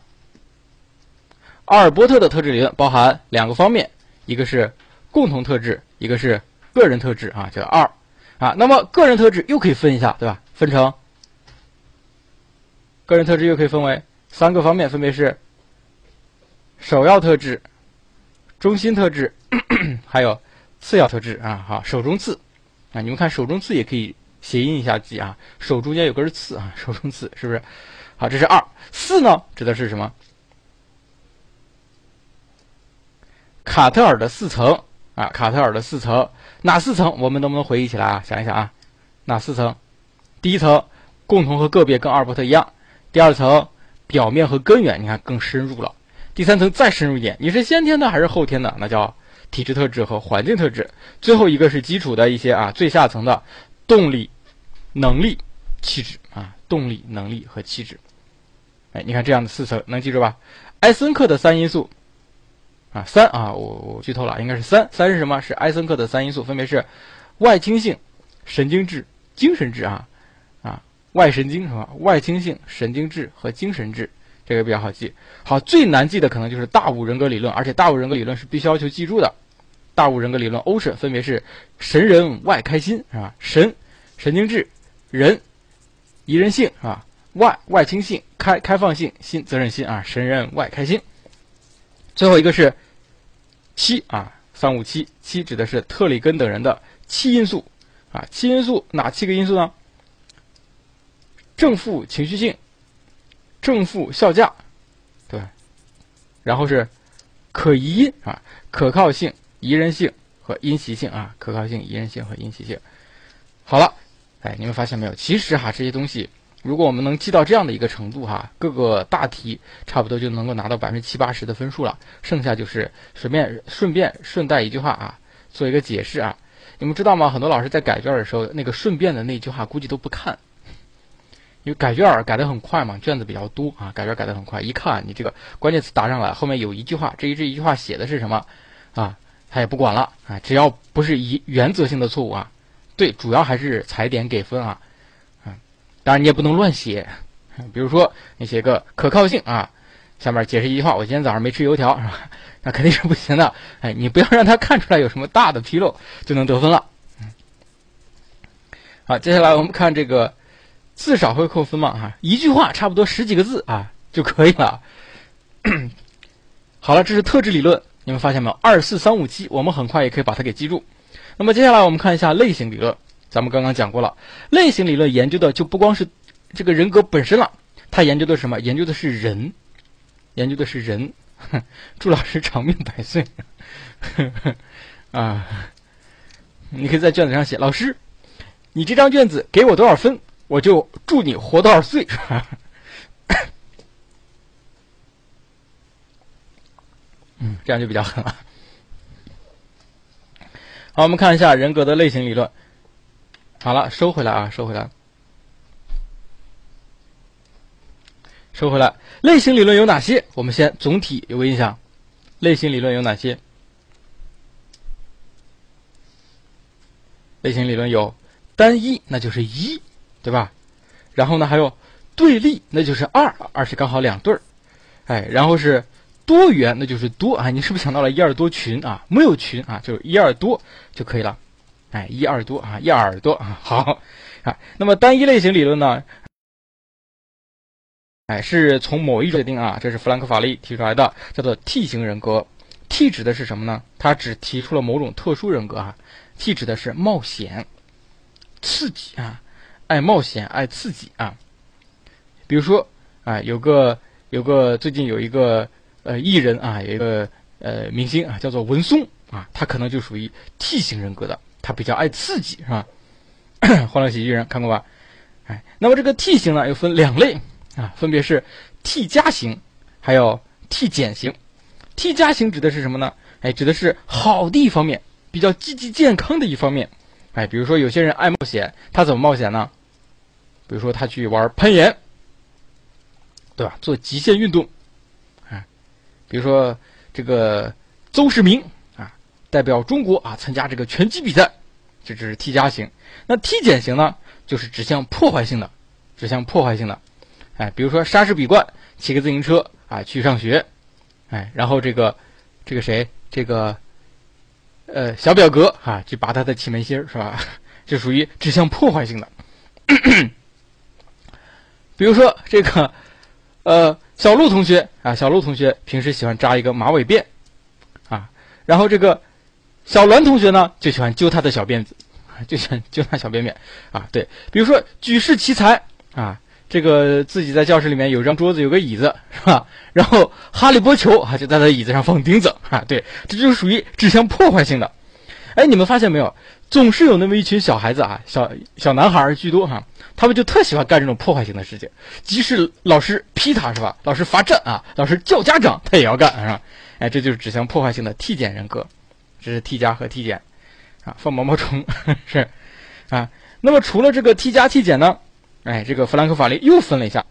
阿尔波特的特质理论包含两个方面，一个是共同特质，一个是个人特质啊，叫二啊。那么个人特质又可以分一下，对吧？分成。个人特质又可以分为三个方面，分别是首要特质、中心特质，还有次要特质啊。好，首中次啊，你们看首中次也可以谐音一下记啊，首中间有根刺啊，首中刺是不是？好，这是二四呢，指的是什么？卡特尔的四层啊，卡特尔的四层哪四层？我们能不能回忆起来啊？想一想啊，哪四层？第一层共同和个别跟阿尔伯特一样。第二层表面和根源，你看更深入了。第三层再深入一点，你是先天的还是后天的？那叫体质特质和环境特质。最后一个是基础的一些啊，最下层的动力、能力、气质啊，动力、能力和气质。哎，你看这样的四层能记住吧？埃森克的三因素啊，三啊，我我剧透了，应该是三。三是什么？是埃森克的三因素，分别是外倾性、神经质、精神质啊啊。外神经是吧？外倾性、神经质和精神质，这个比较好记。好，最难记的可能就是大五人格理论，而且大五人格理论是必须要求记住的。大五人格理论 O 型分别是神人外开心是吧？神神经质，人宜人性是吧？外外倾性、开开放性、心责任心啊，神人外开心。最后一个是七啊，三五七七指的是特里根等人的七因素啊，七因素哪七个因素呢？正负情绪性，正负效价，对，然后是可疑啊，可靠性、宜人性和因习性啊，可靠性、宜人性和因习性。好了，哎，你们发现没有？其实哈，这些东西，如果我们能记到这样的一个程度哈，各个大题差不多就能够拿到百分之七八十的分数了。剩下就是随便顺便顺带一句话啊，做一个解释啊。你们知道吗？很多老师在改卷的时候，那个顺便的那句话估计都不看，因为改卷改得很快嘛，卷子比较多啊，改卷改得很快，一看你这个关键词答上来，后面有一句话，这一这一句话写的是什么啊？他也不管了啊，只要不是一原则性的错误啊。对，主要还是踩点给分啊，当然你也不能乱写，比如说你写个可靠性啊，下面解释一句话，我今天早上没吃油条 是吧？那肯定是不行的，哎，你不要让他看出来有什么大的纰漏就能得分了，好，接下来我们看这个字少会扣分嘛？哈，一句话差不多十几个字啊就可以了。好了，这是特质理论，你们发现没有？二四三五七，我们很快也可以把它给记住。那么接下来我们看一下类型理论，咱们刚刚讲过了，类型理论研究的就不光是这个人格本身了，它研究的什么？研究的是人，研究的是人。祝老师长命百岁。啊，你可以在卷子上写，老师，你这张卷子给我多少分，我就祝你活多少岁。嗯，这样就比较狠了。好，我们看一下人格的类型理论。好了，收回来啊，收回来，收回来。类型理论有哪些？我们先总体有个印象。类型理论有哪些？类型理论有单一，那就是一，对吧？然后呢，还有对立，那就是二，二是刚好两对儿。哎，然后是。多元那就是多啊，你是不是想到了一二多群啊？没有群啊，就是一二多就可以了。哎，一二多啊，一耳朵啊，好啊。那么单一类型理论呢？哎，是从某一种定啊，这是弗兰克法利提出来的，叫做 T 型人格。T 指的是什么呢？他只提出了某种特殊人格啊。T 指的是冒险、刺激啊，爱冒险、爱刺激啊。比如说啊，有个有个最近有一个。呃，艺人啊，有一个呃明星啊，叫做文松啊，他可能就属于 T 型人格的，他比较爱刺激，是吧？欢乐喜剧人看过吧？哎，那么这个 T 型呢，又分两类啊，分别是 T 加型，还有 T 减型。T 加型指的是什么呢？哎，指的是好的一方面，比较积极健康的一方面。哎，比如说有些人爱冒险，他怎么冒险呢？比如说他去玩攀岩，对吧？做极限运动。比如说，这个邹市明，代表中国啊参加这个拳击比赛，这只是 T 加型。那 T 减型呢，就是指向破坏性的，指向破坏性的。哎，比如说莎士比冠骑个自行车啊去上学，哎，然后这个这个谁，这个呃小表哥啊去拔他的气门芯，是吧？就属于指向破坏性的。比如说这个呃。小鹿同学啊，小鹿同学平时喜欢扎一个马尾辫，啊，然后这个小栾同学呢就喜欢揪他的小辫子，就喜欢揪他小辫辫，啊，对，比如说举世奇才啊，这个自己在教室里面有张桌子有个椅子是吧？然后哈利波球啊就在他椅子上放钉子啊，对，这就是属于指向破坏性的。哎，你们发现没有？总是有那么一群小孩子啊，小小男孩居多哈，他们就特喜欢干这种破坏性的事情。即使老师批他是吧，老师罚站啊，老师叫家长，他也要干是吧？哎，这就是指向破坏性的 T 减人格，这是 T 加和 T 减啊，放毛毛虫是啊。那么除了这个 T 加 T 减呢？哎，这个弗兰克法利又分了一下，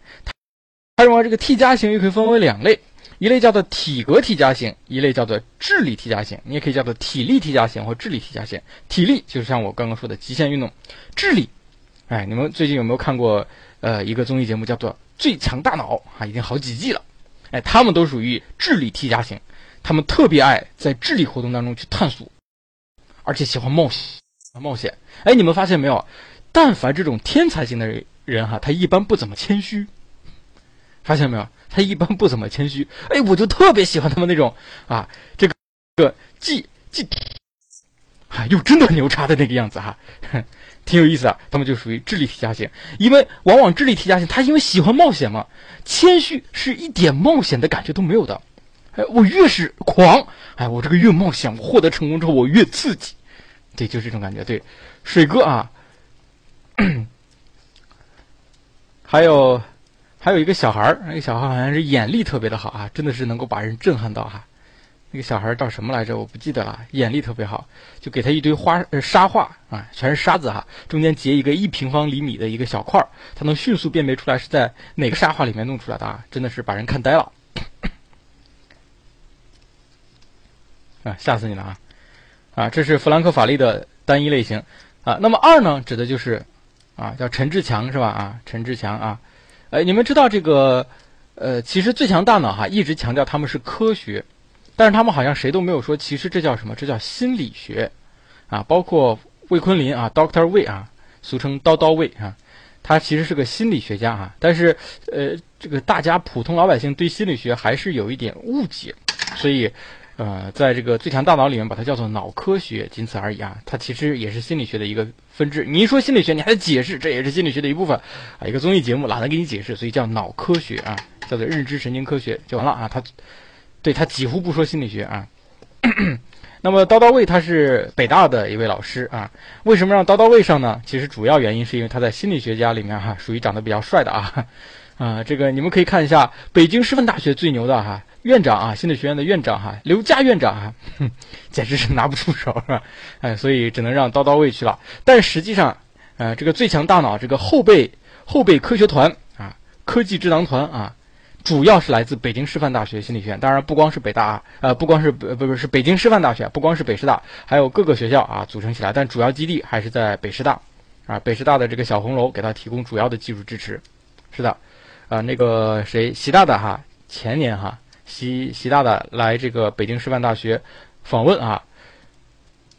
他认为这个 T 加型又可以分为两类。一类叫做体格 T 加型，一类叫做智力 T 加型，你也可以叫做体力 T 加型或智力 T 加型。体力就是像我刚刚说的极限运动，智力，哎，你们最近有没有看过呃一个综艺节目叫做《最强大脑》啊？已经好几季了，哎，他们都属于智力 T 加型，他们特别爱在智力活动当中去探索，而且喜欢冒险，冒险。哎，你们发现没有？但凡这种天才型的人哈，他一般不怎么谦虚，发现没有？他一般不怎么谦虚，哎，我就特别喜欢他们那种啊，这个这个既既啊又真的牛叉的那个样子哈，挺有意思啊。他们就属于智力 T 加型，因为往往智力 T 加型他因为喜欢冒险嘛，谦虚是一点冒险的感觉都没有的，哎，我越是狂，哎，我这个越冒险，我获得成功之后我越刺激，对，就这种感觉。对，水哥啊，还有还有一个小孩儿，那个小孩好像是眼力特别的好啊，真的是能够把人震撼到哈。那个小孩叫什么来着？我不记得了，眼力特别好，就给他一堆花呃沙画啊，全是沙子哈，中间结一个一平方厘米的一个小块儿，他能迅速辨别出来是在哪个沙画里面弄出来的啊，真的是把人看呆了。啊，吓死你了啊！啊，这是弗兰克法力的单一类型啊。那么二呢，指的就是啊，叫陈志强是吧？啊，陈志强啊，哎，你们知道这个呃，其实最强大脑哈，一直强调他们是科学。但是他们好像谁都没有说，其实这叫什么？这叫心理学，啊，包括魏坤林啊，Doctor 魏啊，俗称叨叨魏啊，他其实是个心理学家啊。但是，呃，这个大家普通老百姓对心理学还是有一点误解，所以，呃，在这个最强大脑里面把它叫做脑科学，仅此而已啊。它其实也是心理学的一个分支。你一说心理学，你还得解释，这也是心理学的一部分啊。一个综艺节目懒得给你解释，所以叫脑科学啊，叫做认知神经科学就完了啊。它。对他几乎不说心理学啊，那么刀刀卫他是北大的一位老师啊，为什么让刀刀卫上呢？其实主要原因是因为他在心理学家里面哈，属于长得比较帅的啊，啊，这个你们可以看一下北京师范大学最牛的哈院长啊，心理学院的院长哈，刘佳院长啊，简直是拿不出手是吧？哎，所以只能让叨叨卫去了。但实际上，呃，这个最强大脑这个后备后备科学团啊，科技智囊团啊。主要是来自北京师范大学心理学院，当然不光是北大啊，呃，不光是不不不是北京师范大学，不光是北师大，还有各个学校啊组成起来，但主要基地还是在北师大，啊，北师大的这个小红楼给他提供主要的技术支持。是的，啊，那个谁，习大大哈，前年哈，习习大大来这个北京师范大学访问啊，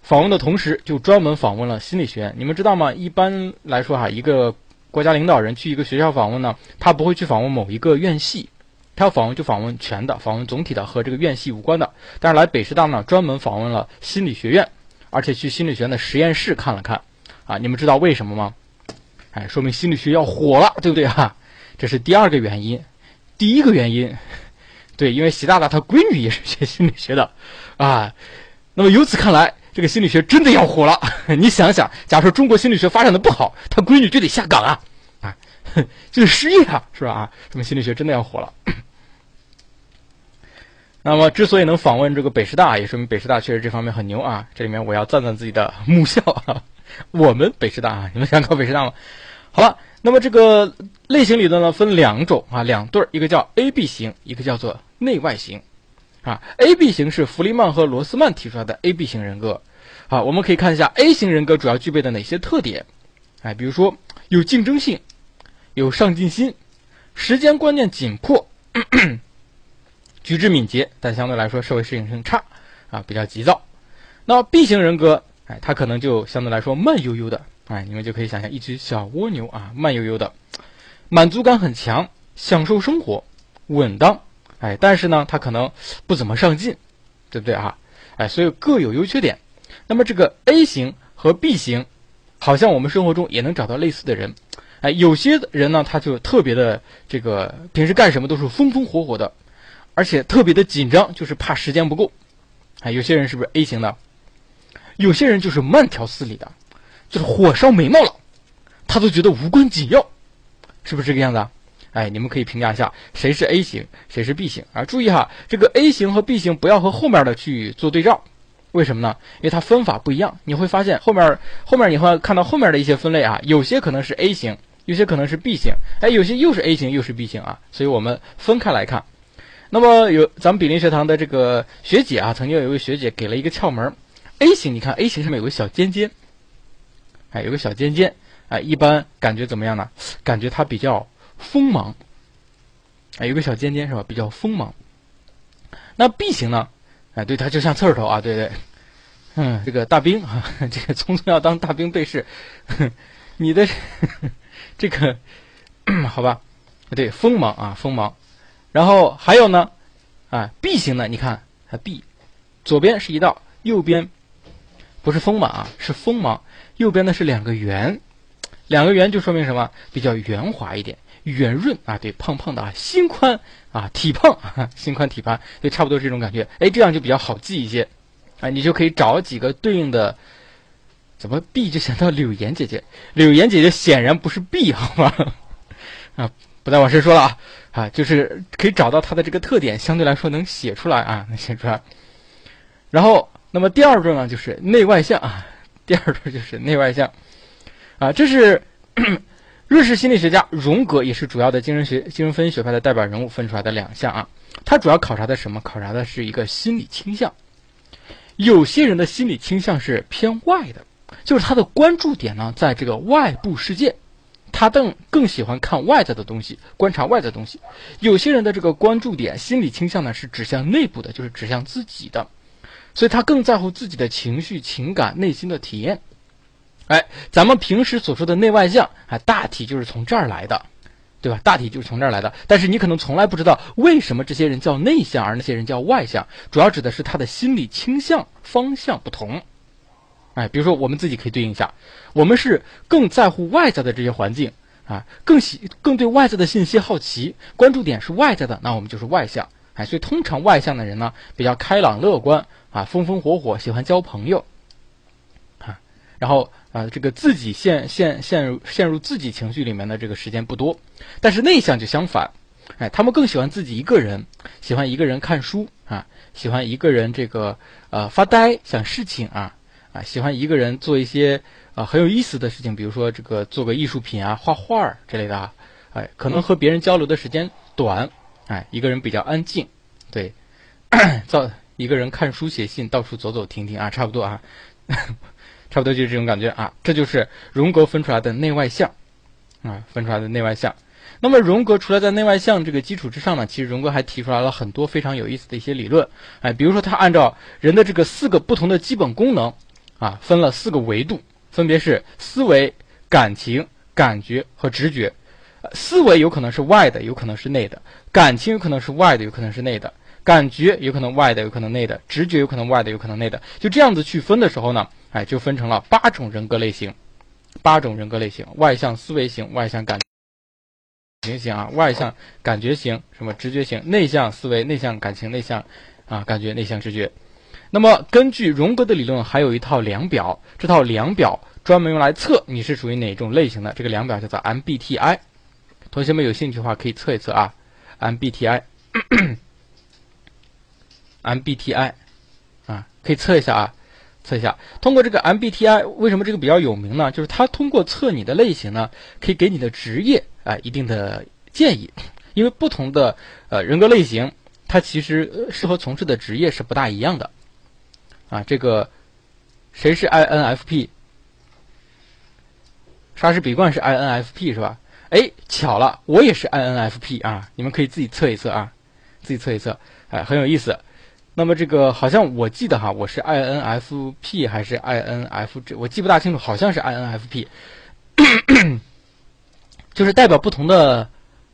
访问的同时就专门访问了心理学院。你们知道吗？一般来说哈，一个国家领导人去一个学校访问呢，他不会去访问某一个院系。他要访问就访问全的，访问总体的和这个院系无关的。但是来北师大呢，专门访问了心理学院，而且去心理学院的实验室看了看。啊，你们知道为什么吗？哎，说明心理学要火了，对不对哈？这是第二个原因。第一个原因，对，因为习大大他闺女也是学心理学的，啊，那么由此看来，这个心理学真的要火了。你想想，假如说中国心理学发展的不好，他闺女就得下岗啊，啊，就得失业啊，是吧？啊，说明心理学真的要火了。那么，之所以能访问这个北师大，也说明北师大确实这方面很牛啊！这里面我要赞赞自己的母校啊，我们北师大啊，你们想考北师大吗？好了，那么这个类型理论呢，分两种啊，两对儿，一个叫 A B 型，一个叫做内外型啊。A B 型是弗里曼和罗斯曼提出来的 A B 型人格。好，我们可以看一下 A 型人格主要具备的哪些特点？哎，比如说有竞争性，有上进心，时间观念紧迫。举止敏捷，但相对来说社会适应性差，啊，比较急躁。那 B 型人格，哎，他可能就相对来说慢悠悠的，哎，你们就可以想象一只小蜗牛啊，慢悠悠的，满足感很强，享受生活，稳当，哎，但是呢，他可能不怎么上进，对不对啊？哎，所以各有优缺点。那么这个 A 型和 B 型，好像我们生活中也能找到类似的人，哎，有些人呢，他就特别的这个，平时干什么都是风风火火的。而且特别的紧张，就是怕时间不够。哎，有些人是不是 A 型的？有些人就是慢条斯理的，就是火烧眉毛了，他都觉得无关紧要，是不是这个样子？啊？哎，你们可以评价一下，谁是 A 型，谁是 B 型啊？注意哈，这个 A 型和 B 型不要和后面的去做对照，为什么呢？因为它分法不一样。你会发现后面后面你会看到后面的一些分类啊，有些可能是 A 型，有些可能是 B 型，哎，有些又是 A 型又是 B 型啊，所以我们分开来看。那么有咱们比邻学堂的这个学姐啊，曾经有一位学姐给了一个窍门，A 型，你看 A 型上面有个小尖尖，哎，有个小尖尖，哎，一般感觉怎么样呢？感觉它比较锋芒，哎，有个小尖尖是吧？比较锋芒。那 B 型呢？哎，对，它就像刺儿头啊，对对，嗯，这个大兵啊，这个匆匆要当大兵备试，你的这个好吧？对，锋芒啊，锋芒。然后还有呢，啊，B 型的，你看它 B，左边是一道，右边不是锋芒啊，是锋芒，右边呢是两个圆，两个圆就说明什么？比较圆滑一点，圆润啊，对，胖胖的啊，心宽啊，体胖，心宽体胖，就差不多这种感觉。哎，这样就比较好记一些啊，你就可以找几个对应的。怎么 B 就想到柳岩姐姐？柳岩姐姐显然不是 B 好吗？啊，不再往深说了啊啊，就是可以找到它的这个特点，相对来说能写出来啊，能写出来。然后，那么第二个呢，就是内外向啊。第二个就是内外向啊，这是瑞士心理学家荣格也是主要的精神学、精神分析学派的代表人物分出来的两项啊。他主要考察的什么？考察的是一个心理倾向。有些人的心理倾向是偏外的。就是他的关注点呢，在这个外部世界，他更更喜欢看外在的东西，观察外在的东西。有些人的这个关注点、心理倾向呢，是指向内部的，就是指向自己的，所以他更在乎自己的情绪、情感、内心的体验。哎，咱们平时所说的内外向，啊，大体就是从这儿来的，对吧？大体就是从这儿来的。但是你可能从来不知道，为什么这些人叫内向，而那些人叫外向，主要指的是他的心理倾向方向不同。哎，比如说我们自己可以对应一下，我们是更在乎外在的这些环境啊，更喜更对外在的信息好奇，关注点是外在的，那我们就是外向。哎，所以通常外向的人呢，比较开朗乐观啊，风风火火，喜欢交朋友啊，然后啊，这个自己陷陷陷入陷入自己情绪里面的这个时间不多。但是内向就相反，哎，他们更喜欢自己一个人，喜欢一个人看书啊，喜欢一个人这个呃发呆想事情啊。啊，喜欢一个人做一些啊很有意思的事情，比如说这个做个艺术品啊，画画之类的啊，哎，可能和别人交流的时间短，哎，一个人比较安静，对，造一个人看书写信，到处走走停停啊，差不多啊，差不多就是这种感觉啊，这就是荣格分出来的内外向啊，分出来的内外向。那么荣格除了在内外向这个基础之上呢，其实荣格还提出来了很多非常有意思的一些理论，哎，比如说他按照人的这个四个不同的基本功能。啊，分了四个维度，分别是思维、感情、感觉和直觉。思维有可能是外的，有可能是内的；感情有可能是外的，有可能是内的；感觉有可能外的，有可能内的；直觉有可能外的，有可能内的。就这样子去分的时候呢，哎，就分成了八种人格类型，八种人格类型：外向思维型、外向感情型啊，外向感觉型、什么直觉型；内向思维、内向感情、内向啊感觉、内向直觉。那么，根据荣格的理论，还有一套量表。这套量表专门用来测你是属于哪种类型的。这个量表叫做 MBTI。同学们有兴趣的话，可以测一测啊。MBTI，MBTI，啊，可以测一下啊，测一下。通过这个 MBTI，为什么这个比较有名呢？就是它通过测你的类型呢，可以给你的职业啊一定的建议。因为不同的呃人格类型，它其实适合从事的职业是不大一样的。啊，这个谁是 INFP？莎士比冠是 INFP 是吧？哎，巧了，我也是 INFP 啊！你们可以自己测一测啊，自己测一测，哎，很有意思。那么这个好像我记得哈，我是 INFP 还是 INFJ？我记不大清楚，好像是 INFP，就是代表不同的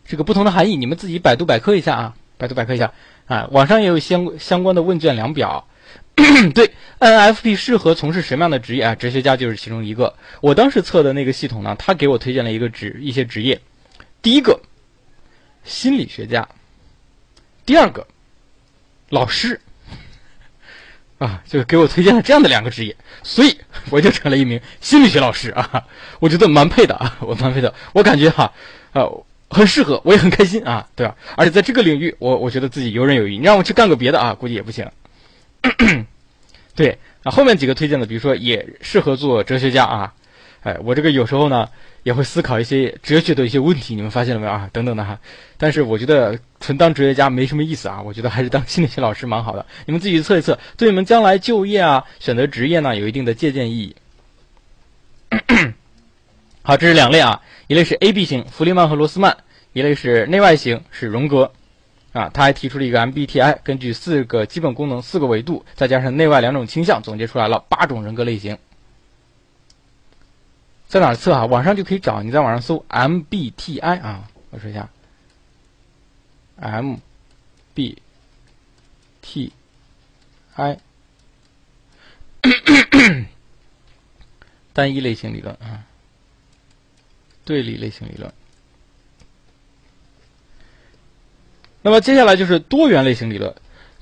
这个不同的含义。你们自己百度百科一下啊，百度百科一下啊，网上也有相相关的问卷量表。对，NFP 适合从事什么样的职业啊？哲学家就是其中一个。我当时测的那个系统呢，他给我推荐了一个职一些职业。第一个，心理学家；第二个，老师。啊，就给我推荐了这样的两个职业，所以我就成了一名心理学老师啊。我觉得蛮配的啊，我蛮配的。我感觉哈，呃，很适合，我也很开心啊，对吧？而且在这个领域，我我觉得自己游刃有余。你让我去干个别的啊，估计也不行。对啊，后面几个推荐的，比如说也适合做哲学家啊，哎，我这个有时候呢也会思考一些哲学的一些问题，你们发现了没有啊？等等的哈。但是我觉得纯当哲学家没什么意思啊，我觉得还是当心理学老师蛮好的。你们自己测一测，对你们将来就业啊、选择职业呢有一定的借鉴意义。好，这是两类啊，一类是 A B 型，弗里曼和罗斯曼；一类是内外型，是荣格。啊，他还提出了一个 MBTI，根据四个基本功能、四个维度，再加上内外两种倾向，总结出来了八种人格类型。在哪儿测啊？网上就可以找，你在网上搜 MBTI 啊，我说一下，MBTI，单一类型理论啊，对立类型理论。那么接下来就是多元类型理论。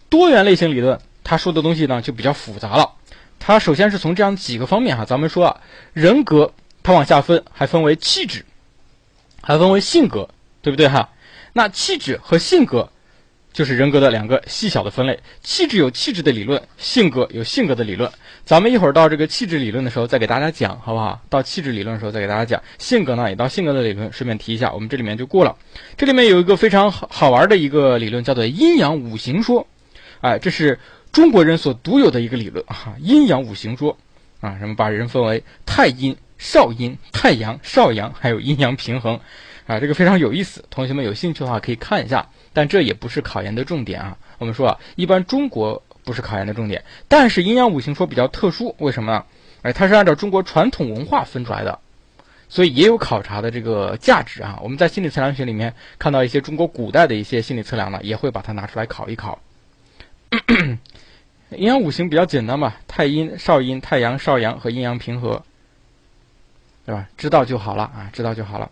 多元类型理论，它说的东西呢就比较复杂了。它首先是从这样几个方面哈，咱们说啊，人格它往下分，还分为气质，还分为性格，对不对哈？那气质和性格就是人格的两个细小的分类。气质有气质的理论，性格有性格的理论。咱们一会儿到这个气质理论的时候再给大家讲，好不好？到气质理论的时候再给大家讲。性格呢也到性格的理论，顺便提一下，我们这里面就过了。这里面有一个非常好好玩的一个理论，叫做阴阳五行说。哎，这是中国人所独有的一个理论啊，阴阳五行说啊，什么把人分为太阴、少阴、太阳、少阳，还有阴阳平衡啊，这个非常有意思。同学们有兴趣的话可以看一下，但这也不是考研的重点啊。我们说啊，一般中国不是考研的重点，但是阴阳五行说比较特殊，为什么呢？哎，它是按照中国传统文化分出来的，所以也有考察的这个价值啊。我们在心理测量学里面看到一些中国古代的一些心理测量呢，也会把它拿出来考一考。阴阳五行比较简单嘛，太阴、少阴、太阳、少阳和阴阳平和，对吧？知道就好了啊，知道就好了。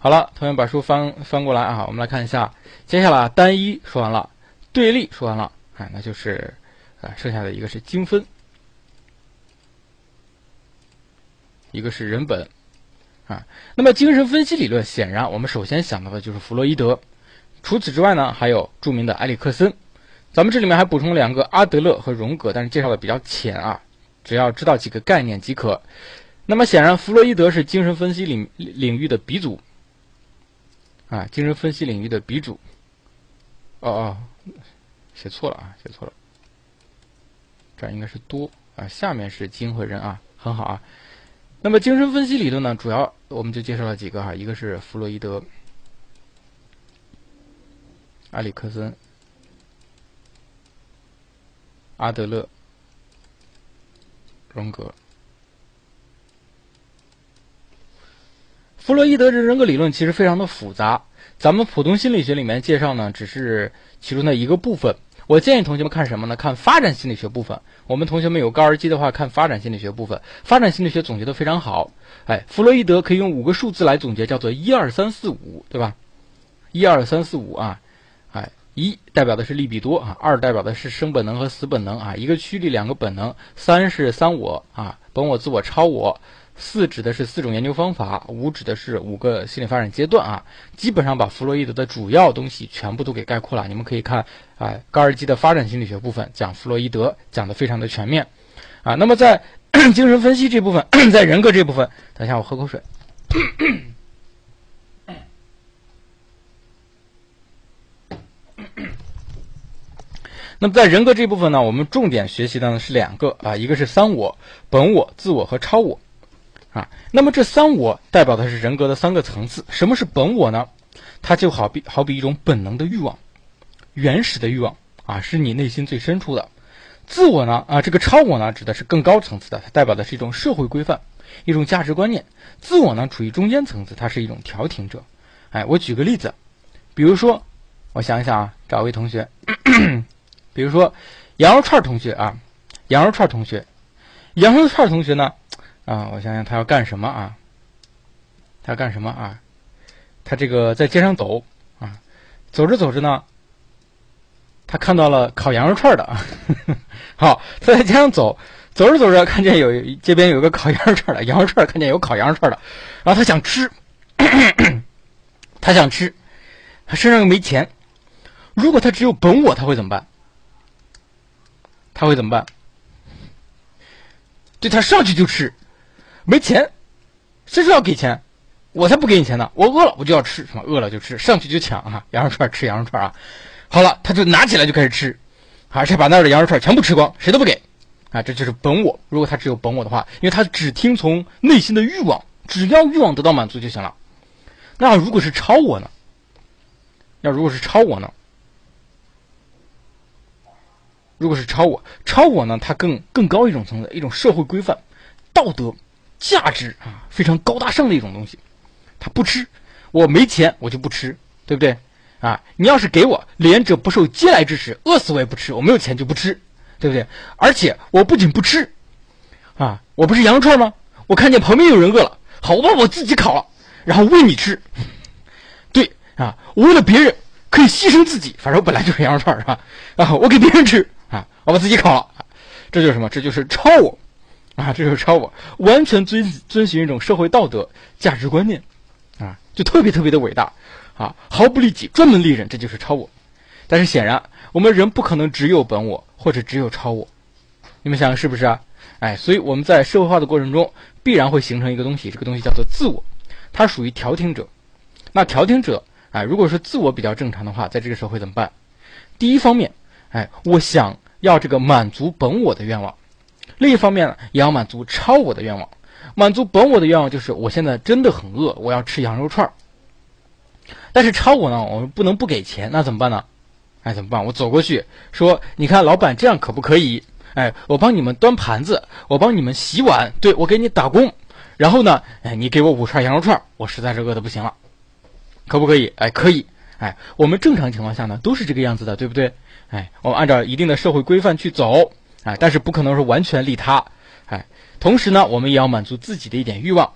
好了，同学们把书翻翻过来啊，我们来看一下，接下来单一说完了，对立说完了，哎，那就是啊，剩下的一个是精分，一个是人本啊。那么精神分析理论，显然我们首先想到的就是弗洛伊德。除此之外呢，还有著名的埃里克森。咱们这里面还补充两个阿德勒和荣格，但是介绍的比较浅啊，只要知道几个概念即可。那么显然，弗洛伊德是精神分析领领域的鼻祖啊，精神分析领域的鼻祖。哦哦，写错了啊，写错了，这应该是多啊，下面是金和人啊，很好啊。那么精神分析理论呢，主要我们就介绍了几个哈，一个是弗洛伊德。埃里克森、阿德勒、荣格、弗洛伊德这人格理论其实非常的复杂，咱们普通心理学里面介绍呢，只是其中的一个部分。我建议同学们看什么呢？看发展心理学部分。我们同学们有高二基的话，看发展心理学部分。发展心理学总结的非常好。哎，弗洛伊德可以用五个数字来总结，叫做一二三四五，对吧？一二三四五啊。哎一代表的是利比多啊，二代表的是生本能和死本能啊，一个驱力两个本能，三是三我啊，本我、自我、超我，四指的是四种研究方法，五指的是五个心理发展阶段啊，基本上把弗洛伊德的主要东西全部都给概括了。你们可以看啊，高尔基的发展心理学部分讲弗洛伊德讲的非常的全面啊。那么在 精神分析这部分，在人格这部分，等一下我喝口水。那么在人格这部分呢，我们重点学习的呢是两个啊，一个是三我、本我、自我和超我啊。那么这三我代表的是人格的三个层次。什么是本我呢？它就好比好比一种本能的欲望，原始的欲望啊，是你内心最深处的。自我呢啊，这个超我呢指的是更高层次的，它代表的是一种社会规范，一种价值观念。自我呢处于中间层次，它是一种调停者。哎，我举个例子，比如说，我想一想啊，找位同学。比如说，羊肉串同学啊，羊肉串同学，羊肉串同学呢，啊，我想想他要干什么啊？他要干什么啊？他这个在街上走啊，走着走着呢，他看到了烤羊肉串的啊。好，他在街上走，走着走着看见有街边有个烤 羊肉串的，羊肉串看见有烤羊肉串的，然后他想吃，他想吃，他身上又没钱。如果他只有本我，他会怎么办？他会怎么办？对他上去就吃，没钱，谁说要给钱？我才不给你钱呢！我饿了我就要吃，什么饿了就吃，上去就抢啊！羊肉串吃羊肉串啊！好了，他就拿起来就开始吃，而且把那儿的羊肉串全部吃光，谁都不给啊！这就是本我。如果他只有本我的话，因为他只听从内心的欲望，只要欲望得到满足就行了。那如果是超我呢？要如果是超我呢？如果是超我，超我呢？它更更高一种层次，一种社会规范、道德、价值啊，非常高大上的一种东西。他不吃，我没钱我就不吃，对不对？啊，你要是给我，连者不受嗟来之食，饿死我也不吃。我没有钱就不吃，对不对？而且我不仅不吃，啊，我不是羊肉串吗？我看见旁边有人饿了，好，我把我自己烤了，然后喂你吃。对啊，我为了别人，可以牺牲自己，反正我本来就是羊肉串是吧？啊，我给别人吃啊，我把自己烤了，这就是什么？这就是超我啊，这就是超我，完全遵遵循一种社会道德价值观念啊，就特别特别的伟大啊，毫不利己，专门利人，这就是超我。但是显然，我们人不可能只有本我或者只有超我，你们想是不是啊？哎，所以我们在社会化的过程中，必然会形成一个东西，这个东西叫做自我，它属于调停者。那调停者。哎，如果说自我比较正常的话，在这个社会怎么办？第一方面，哎，我想要这个满足本我的愿望；另一方面呢，也要满足超我的愿望。满足本我的愿望就是我现在真的很饿，我要吃羊肉串儿。但是超我呢，我们不能不给钱，那怎么办呢？哎，怎么办？我走过去说：“你看，老板这样可不可以？哎，我帮你们端盘子，我帮你们洗碗，对我给你打工。然后呢，哎，你给我五串羊肉串儿，我实在是饿的不行了。”可不可以？哎，可以。哎，我们正常情况下呢，都是这个样子的，对不对？哎，我们按照一定的社会规范去走，哎，但是不可能是完全利他，哎，同时呢，我们也要满足自己的一点欲望，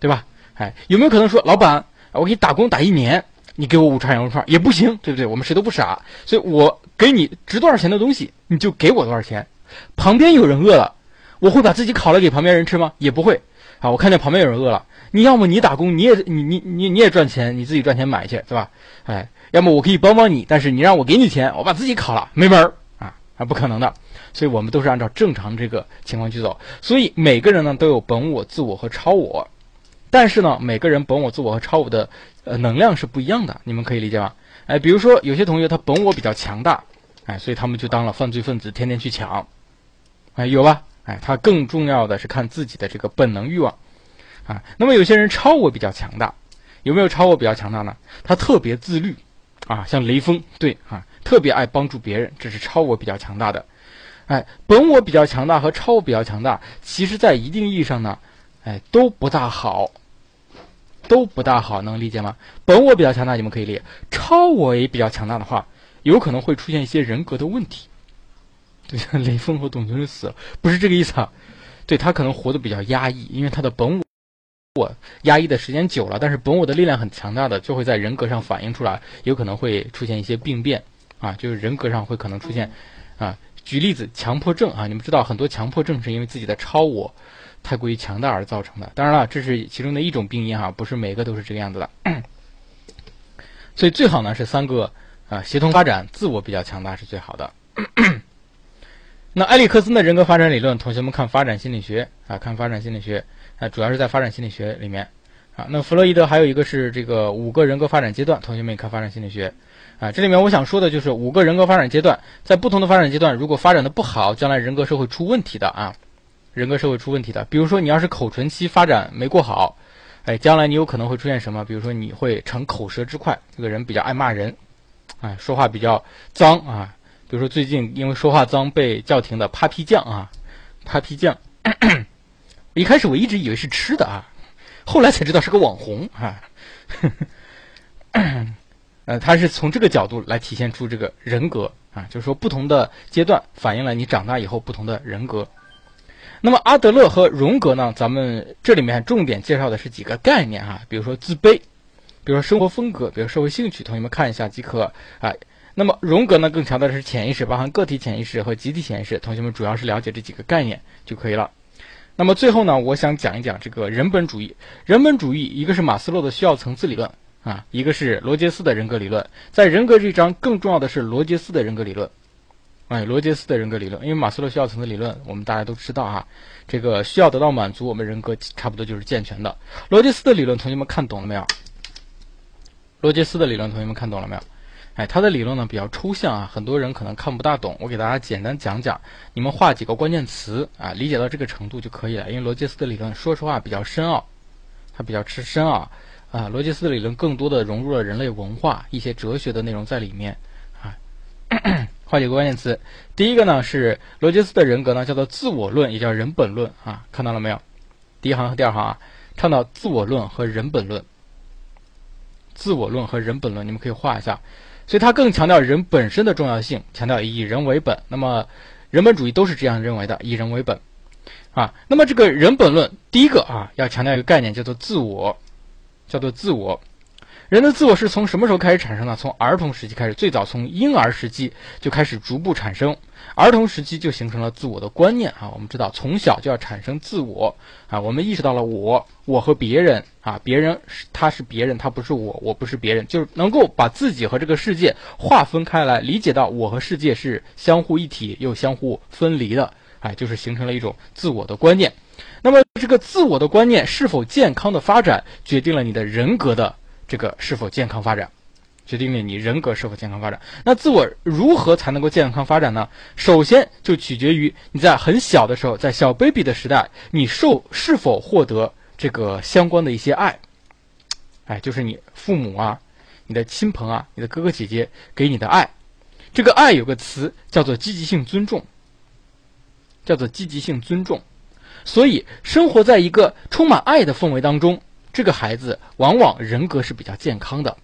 对吧？哎，有没有可能说，老板，我给你打工打一年，你给我五串羊肉串也不行，对不对？我们谁都不傻，所以我给你值多少钱的东西，你就给我多少钱。旁边有人饿了，我会把自己烤了给旁边人吃吗？也不会。啊，我看见旁边有人饿了。你要么你打工，你也你你你你也赚钱，你自己赚钱买去，对吧？哎，要么我可以帮帮你，但是你让我给你钱，我把自己烤了，没门儿啊，啊，不可能的。所以我们都是按照正常这个情况去走。所以每个人呢都有本我、自我和超我，但是呢每个人本我、自我和超我的呃能量是不一样的，你们可以理解吗？哎，比如说有些同学他本我比较强大，哎，所以他们就当了犯罪分子，天天去抢，哎，有吧？哎，他更重要的是看自己的这个本能欲望。啊，那么有些人超我比较强大，有没有超我比较强大呢？他特别自律，啊，像雷锋，对啊，特别爱帮助别人，这是超我比较强大的。哎，本我比较强大和超我比较强大，其实在一定意义上呢，哎，都不大好，都不大好，能理解吗？本我比较强大，你们可以理解；超我也比较强大的话，有可能会出现一些人格的问题。对，雷锋和董存瑞死了，不是这个意思啊，对他可能活得比较压抑，因为他的本我。我压抑的时间久了，但是本我的力量很强大的，就会在人格上反映出来，有可能会出现一些病变啊，就是人格上会可能出现啊。举例子，强迫症啊，你们知道很多强迫症是因为自己的超我太过于强大而造成的。当然了，这是其中的一种病因哈，不是每个都是这个样子的。所以最好呢是三个啊协同发展，自我比较强大是最好的。那埃里克森的人格发展理论，同学们看发展心理学啊，看发展心理学。啊，主要是在发展心理学里面，啊，那弗洛伊德还有一个是这个五个人格发展阶段，同学们也看发展心理学，啊，这里面我想说的就是五个人格发展阶段，在不同的发展阶段，如果发展的不好，将来人格是会出问题的啊，人格是会出问题的。比如说你要是口唇期发展没过好，哎，将来你有可能会出现什么？比如说你会成口舌之快，这个人比较爱骂人，哎，说话比较脏啊，比如说最近因为说话脏被叫停的 Papi 酱啊，Papi 酱。一开始我一直以为是吃的啊，后来才知道是个网红啊。呃，他是从这个角度来体现出这个人格啊，就是说不同的阶段反映了你长大以后不同的人格。那么阿德勒和荣格呢，咱们这里面重点介绍的是几个概念哈，比如说自卑，比如说生活风格，比如社会兴趣，同学们看一下即可啊。那么荣格呢，更强调的是潜意识，包含个体潜意识和集体潜意识，同学们主要是了解这几个概念就可以了。那么最后呢，我想讲一讲这个人本主义。人本主义一个是马斯洛的需要层次理论啊，一个是罗杰斯的人格理论。在人格这一章，更重要的是罗杰斯的人格理论。哎，罗杰斯的人格理论，因为马斯洛需要层次理论，我们大家都知道哈，这个需要得到满足，我们人格差不多就是健全的。罗杰斯的理论，同学们看懂了没有？罗杰斯的理论，同学们看懂了没有？哎，他的理论呢比较抽象啊，很多人可能看不大懂。我给大家简单讲讲，你们画几个关键词啊，理解到这个程度就可以了。因为罗杰斯的理论说实话比较深奥，它比较吃深奥。啊罗杰斯的理论更多的融入了人类文化一些哲学的内容在里面啊。画几个关键词，第一个呢是罗杰斯的人格呢叫做自我论，也叫人本论啊，看到了没有？第一行和第二行啊，倡导自我论和人本论。自我论和人本论，你们可以画一下。所以，他更强调人本身的重要性，强调以人为本。那么，人本主义都是这样认为的，以人为本，啊。那么，这个人本论，第一个啊，要强调一个概念，叫做自我，叫做自我。人的自我是从什么时候开始产生呢？从儿童时期开始，最早从婴儿时期就开始逐步产生。儿童时期就形成了自我的观念啊。我们知道，从小就要产生自我啊。我们意识到了我，我和别人啊，别人是他是别人，他不是我，我不是别人，就是能够把自己和这个世界划分开来，理解到我和世界是相互一体又相互分离的。哎，就是形成了一种自我的观念。那么，这个自我的观念是否健康的发展，决定了你的人格的这个是否健康发展，决定了你人格是否健康发展。那自我如何才能够健康发展呢？首先就取决于你在很小的时候，在小 baby 的时代，你受是否获得这个相关的一些爱。哎，就是你父母啊，你的亲朋啊，你的哥哥姐姐给你的爱。这个爱有个词叫做积极性尊重。叫做积极性尊重，所以生活在一个充满爱的氛围当中，这个孩子往往人格是比较健康的。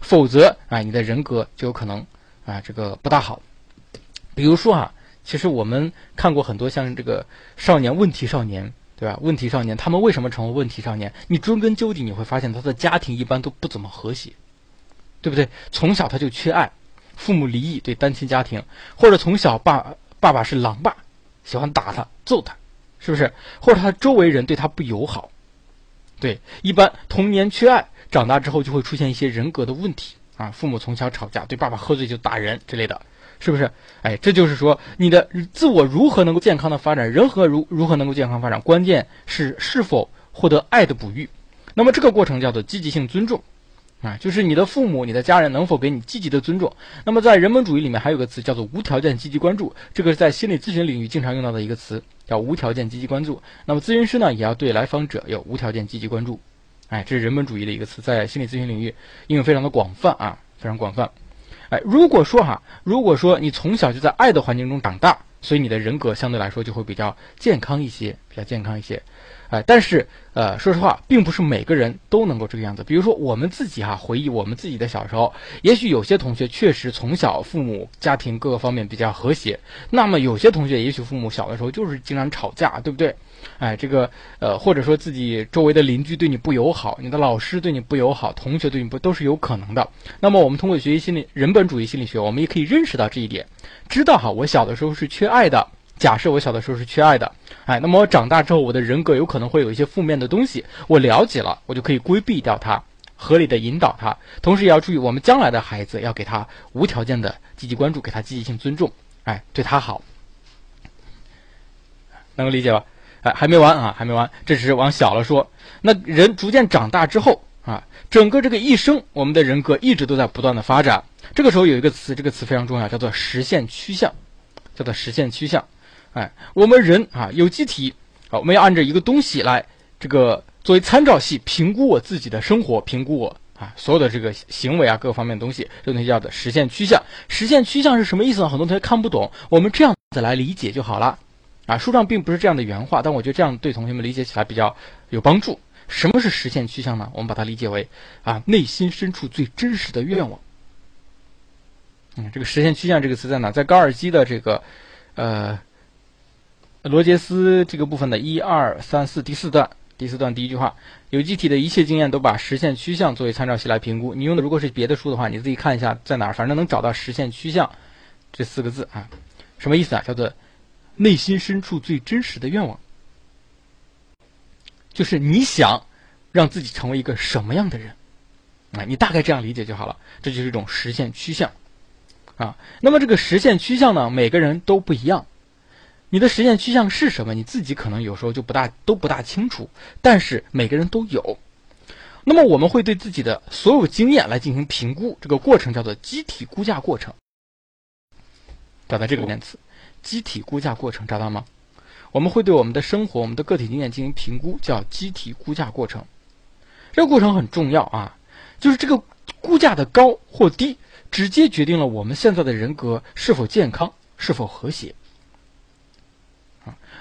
否则啊，你的人格就有可能啊这个不大好。比如说啊，其实我们看过很多像这个少年问题少年，对吧？问题少年他们为什么成为问题少年？你追根究底，你会发现他的家庭一般都不怎么和谐，对不对？从小他就缺爱，父母离异，对单亲家庭，或者从小爸爸爸是狼爸。喜欢打他、揍他，是不是？或者他周围人对他不友好，对，一般童年缺爱，长大之后就会出现一些人格的问题啊。父母从小吵架，对爸爸喝醉就打人之类的，是不是？哎，这就是说你的自我如何能够健康的发展，人和如如何能够健康发展，关键是是否获得爱的哺育。那么这个过程叫做积极性尊重。啊，就是你的父母、你的家人能否给你积极的尊重？那么在人本主义里面还有个词叫做无条件积极关注，这个是在心理咨询领域经常用到的一个词，叫无条件积极关注。那么咨询师呢，也要对来访者有无条件积极关注。哎，这是人本主义的一个词，在心理咨询领域应用非常的广泛啊，非常广泛。哎，如果说哈，如果说你从小就在爱的环境中长大，所以你的人格相对来说就会比较健康一些，比较健康一些。哎，但是，呃，说实话，并不是每个人都能够这个样子。比如说，我们自己哈，回忆我们自己的小时候，也许有些同学确实从小父母家庭各个方面比较和谐，那么有些同学也许父母小的时候就是经常吵架，对不对？哎，这个，呃，或者说自己周围的邻居对你不友好，你的老师对你不友好，同学对你不都是有可能的。那么我们通过学习心理人本主义心理学，我们也可以认识到这一点，知道哈，我小的时候是缺爱的。假设我小的时候是缺爱的，哎，那么我长大之后，我的人格有可能会有一些负面的东西。我了解了，我就可以规避掉它，合理的引导他。同时也要注意，我们将来的孩子要给他无条件的积极关注，给他积极性尊重，哎，对他好，能够理解吧？哎，还没完啊，还没完，这只是往小了说。那人逐渐长大之后啊，整个这个一生，我们的人格一直都在不断的发展。这个时候有一个词，这个词非常重要，叫做实现趋向，叫做实现趋向。哎，我们人啊有机体，啊，我们要按照一个东西来这个作为参照系评估我自己的生活，评估我啊所有的这个行为啊各方面的东西，这东西叫做实现趋向。实现趋向是什么意思呢？很多同学看不懂，我们这样子来理解就好了。啊，书上并不是这样的原话，但我觉得这样对同学们理解起来比较有帮助。什么是实现趋向呢？我们把它理解为啊内心深处最真实的愿望。嗯，这个实现趋向这个词在哪？在高尔基的这个呃。罗杰斯这个部分的一二三四第四段，第四段第一句话，有机体的一切经验都把实现趋向作为参照系来评估。你用的如果是别的书的话，你自己看一下在哪儿，反正能找到实现趋向这四个字啊，什么意思啊？叫做内心深处最真实的愿望，就是你想让自己成为一个什么样的人啊？你大概这样理解就好了。这就是一种实现趋向啊。那么这个实现趋向呢，每个人都不一样。你的实现趋向是什么？你自己可能有时候就不大都不大清楚，但是每个人都有。那么我们会对自己的所有经验来进行评估，这个过程叫做机体估价过程。找到这个单词，机体估价过程找到吗？我们会对我们的生活、我们的个体经验进行评估，叫机体估价过程。这个过程很重要啊，就是这个估价的高或低，直接决定了我们现在的人格是否健康、是否和谐。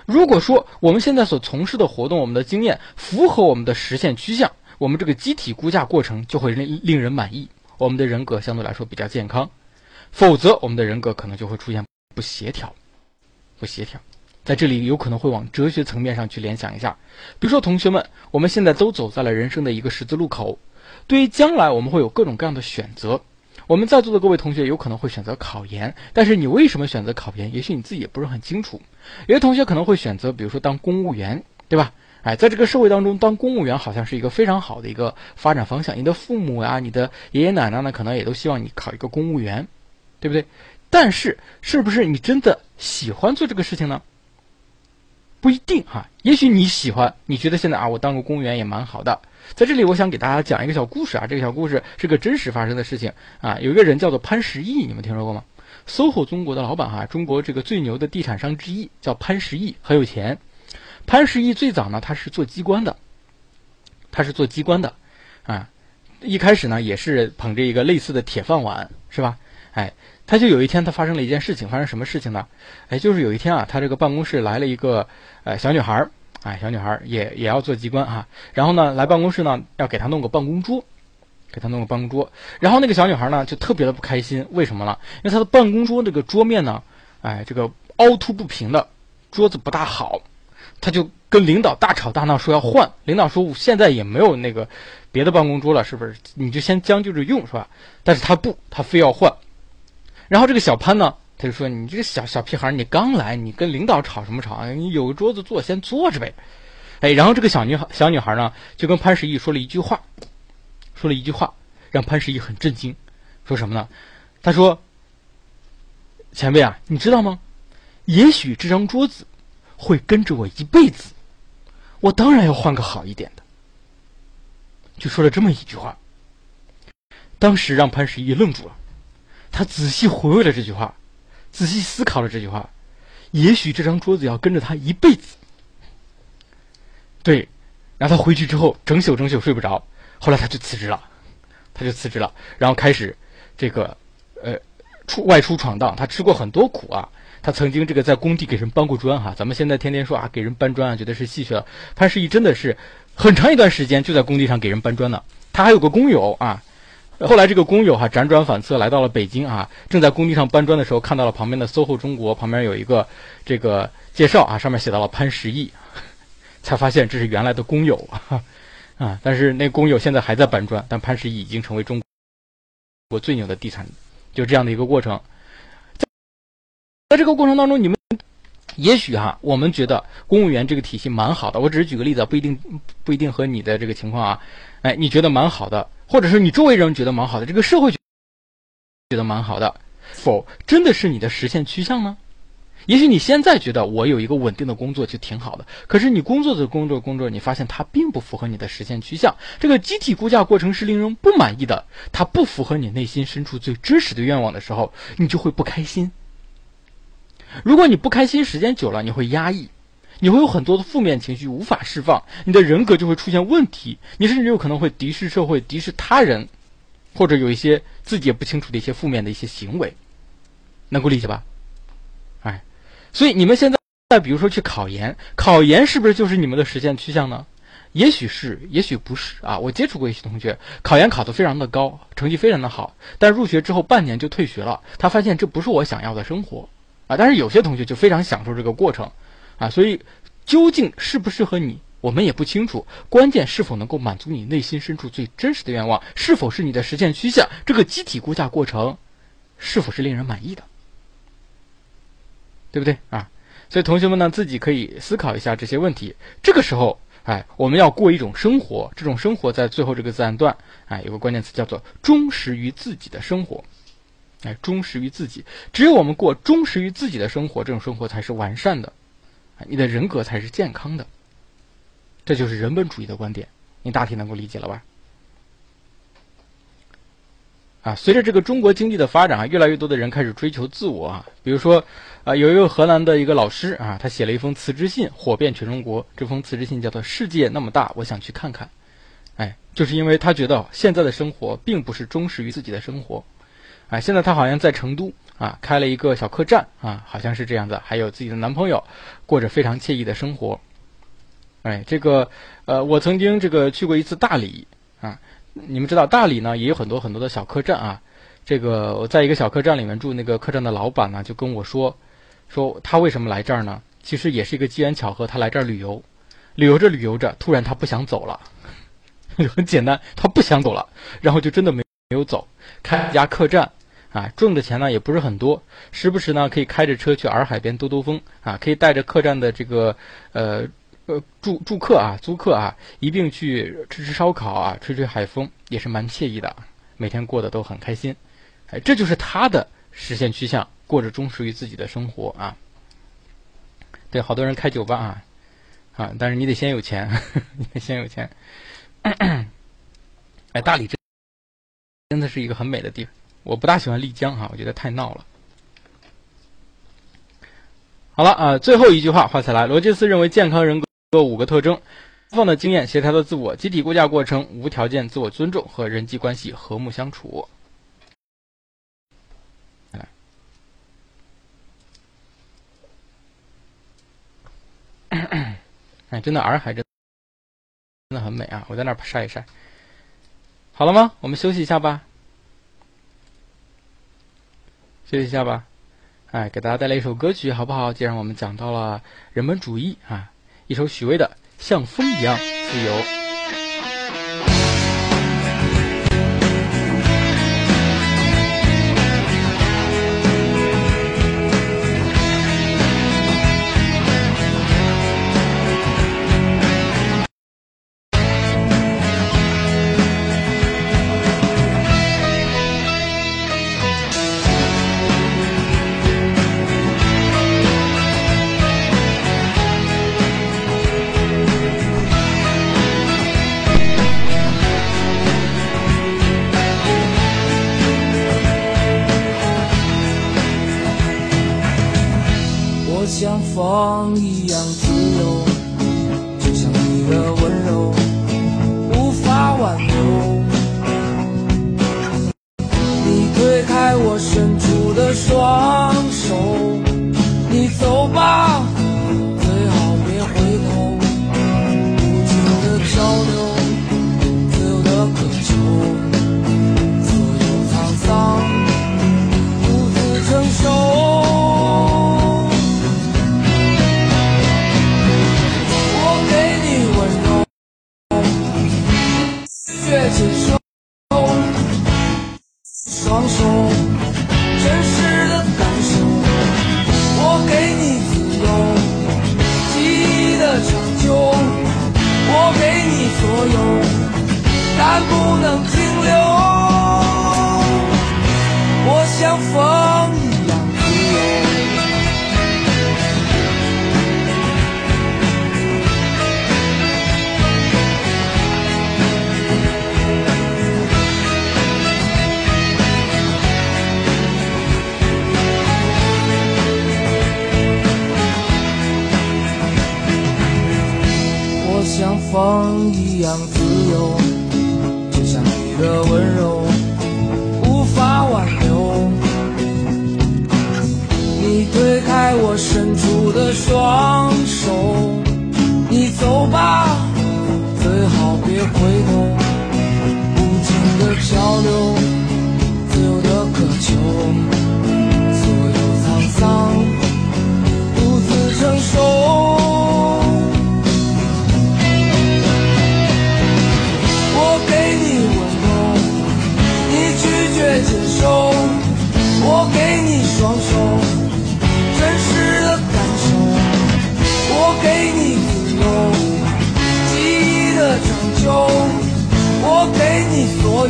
如果说我们现在所从事的活动，我们的经验符合我们的实现趋向，我们这个机体估价过程就会令令人满意，我们的人格相对来说比较健康。否则，我们的人格可能就会出现不协调。不协调，在这里有可能会往哲学层面上去联想一下。比如说，同学们，我们现在都走在了人生的一个十字路口，对于将来我们会有各种各样的选择。我们在座的各位同学有可能会选择考研，但是你为什么选择考研？也许你自己也不是很清楚。有些同学可能会选择，比如说当公务员，对吧？哎，在这个社会当中，当公务员好像是一个非常好的一个发展方向。你的父母啊，你的爷爷奶奶呢，可能也都希望你考一个公务员，对不对？但是，是不是你真的喜欢做这个事情呢？不一定哈。也许你喜欢，你觉得现在啊，我当个公务员也蛮好的。在这里，我想给大家讲一个小故事啊。这个小故事是个真实发生的事情啊。有一个人叫做潘石屹，你们听说过吗？SOHO 中国的老板哈，中国这个最牛的地产商之一，叫潘石屹，很有钱。潘石屹最早呢，他是做机关的，他是做机关的啊。一开始呢，也是捧着一个类似的铁饭碗，是吧？哎，他就有一天，他发生了一件事情，发生什么事情呢？哎，就是有一天啊，他这个办公室来了一个呃小女孩儿。哎，小女孩也也要做机关哈，然后呢，来办公室呢，要给她弄个办公桌，给她弄个办公桌。然后那个小女孩呢，就特别的不开心，为什么呢？因为她的办公桌这个桌面呢，哎，这个凹凸不平的，桌子不大好。她就跟领导大吵大闹，说要换。领导说现在也没有那个别的办公桌了，是不是？你就先将就着用，是吧？但是她不，她非要换。然后这个小潘呢？他就说：“你这个小小屁孩，你刚来，你跟领导吵什么吵？你有个桌子坐，先坐着呗。”哎，然后这个小女孩小女孩呢，就跟潘石屹说了一句话，说了一句话，让潘石屹很震惊。说什么呢？他说：“前辈啊，你知道吗？也许这张桌子会跟着我一辈子，我当然要换个好一点的。”就说了这么一句话，当时让潘石屹愣住了，他仔细回味了这句话。仔细思考了这句话，也许这张桌子要跟着他一辈子。对，然后他回去之后，整宿整宿睡不着。后来他就辞职了，他就辞职了，然后开始这个呃出外出闯荡。他吃过很多苦啊，他曾经这个在工地给人搬过砖哈。咱们现在天天说啊，给人搬砖啊，觉得是戏谑了。潘石屹真的是很长一段时间就在工地上给人搬砖呢。他还有个工友啊。后来这个工友哈辗转反侧来到了北京啊，正在工地上搬砖的时候，看到了旁边的 SOHO 中国旁边有一个这个介绍啊，上面写到了潘石屹，才发现这是原来的工友 啊。啊但是那工友现在还在搬砖，但潘石屹已经成为中国最牛的地产，就这样的一个过程。在这个过程当中，你们也许哈，我们觉得公务员这个体系蛮好的。我只是举个例子，不一定不一定和你的这个情况啊，哎，你觉得蛮好的。或者是你周围人觉得蛮好的，这个社会觉得蛮好的，否真的是你的实现趋向呢？也许你现在觉得我有一个稳定的工作就挺好的，可是你工作的工作工作，你发现它并不符合你的实现趋向，这个集体估价过程是令人不满意的，它不符合你内心深处最真实的愿望的时候，你就会不开心。如果你不开心时间久了，你会压抑。你会有很多的负面情绪无法释放，你的人格就会出现问题，你甚至有可能会敌视社会、敌视他人，或者有一些自己也不清楚的一些负面的一些行为，能够理解吧？哎，所以你们现在再比如说去考研，考研是不是就是你们的实现趋向呢？也许是，也许不是啊。我接触过一些同学，考研考得非常的高，成绩非常的好，但入学之后半年就退学了，他发现这不是我想要的生活啊。但是有些同学就非常享受这个过程。啊，所以究竟适不适合你，我们也不清楚。关键是否能够满足你内心深处最真实的愿望，是否是你的实现趋向？这个机体估价过程是否是令人满意的？对不对啊？所以同学们呢，自己可以思考一下这些问题。这个时候，哎，我们要过一种生活，这种生活在最后这个自然段，哎，有个关键词叫做忠实于自己的生活。哎，忠实于自己，只有我们过忠实于自己的生活，这种生活才是完善的。你的人格才是健康的，这就是人本主义的观点，你大体能够理解了吧？啊，随着这个中国经济的发展啊，越来越多的人开始追求自我啊。比如说，啊，有一个河南的一个老师啊，他写了一封辞职信，火遍全中国。这封辞职信叫做《世界那么大，我想去看看》。哎，就是因为他觉得现在的生活并不是忠实于自己的生活。哎，现在他好像在成都。啊，开了一个小客栈啊，好像是这样子，还有自己的男朋友，过着非常惬意的生活。哎，这个呃，我曾经这个去过一次大理啊，你们知道大理呢也有很多很多的小客栈啊。这个我在一个小客栈里面住，那个客栈的老板呢就跟我说，说他为什么来这儿呢？其实也是一个机缘巧合，他来这儿旅游，旅游着旅游着，突然他不想走了，很简单，他不想走了，然后就真的没没有走，开一家客栈。啊，挣的钱呢也不是很多，时不时呢可以开着车去洱海边兜兜风啊，可以带着客栈的这个呃呃住住客啊租客啊一并去吃吃烧烤啊，吹吹海风，也是蛮惬意的，每天过得都很开心。哎，这就是他的实现趋向，过着忠实于自己的生活啊。对，好多人开酒吧啊啊，但是你得先有钱，你得先有钱。哎，大理真真的是一个很美的地方。我不大喜欢丽江哈，我觉得太闹了。好了啊，最后一句话画起来。罗杰斯认为，健康人格五个特征：开放的经验、协调的自我、集体估价过程、无条件自我尊重和人际关系和睦相处。哎，真的洱海真真的很美啊！我在那儿晒一晒。好了吗？我们休息一下吧。休息一下吧，哎，给大家带来一首歌曲，好不好？既然我们讲到了人本主义啊，一首许巍的《像风一样自由》。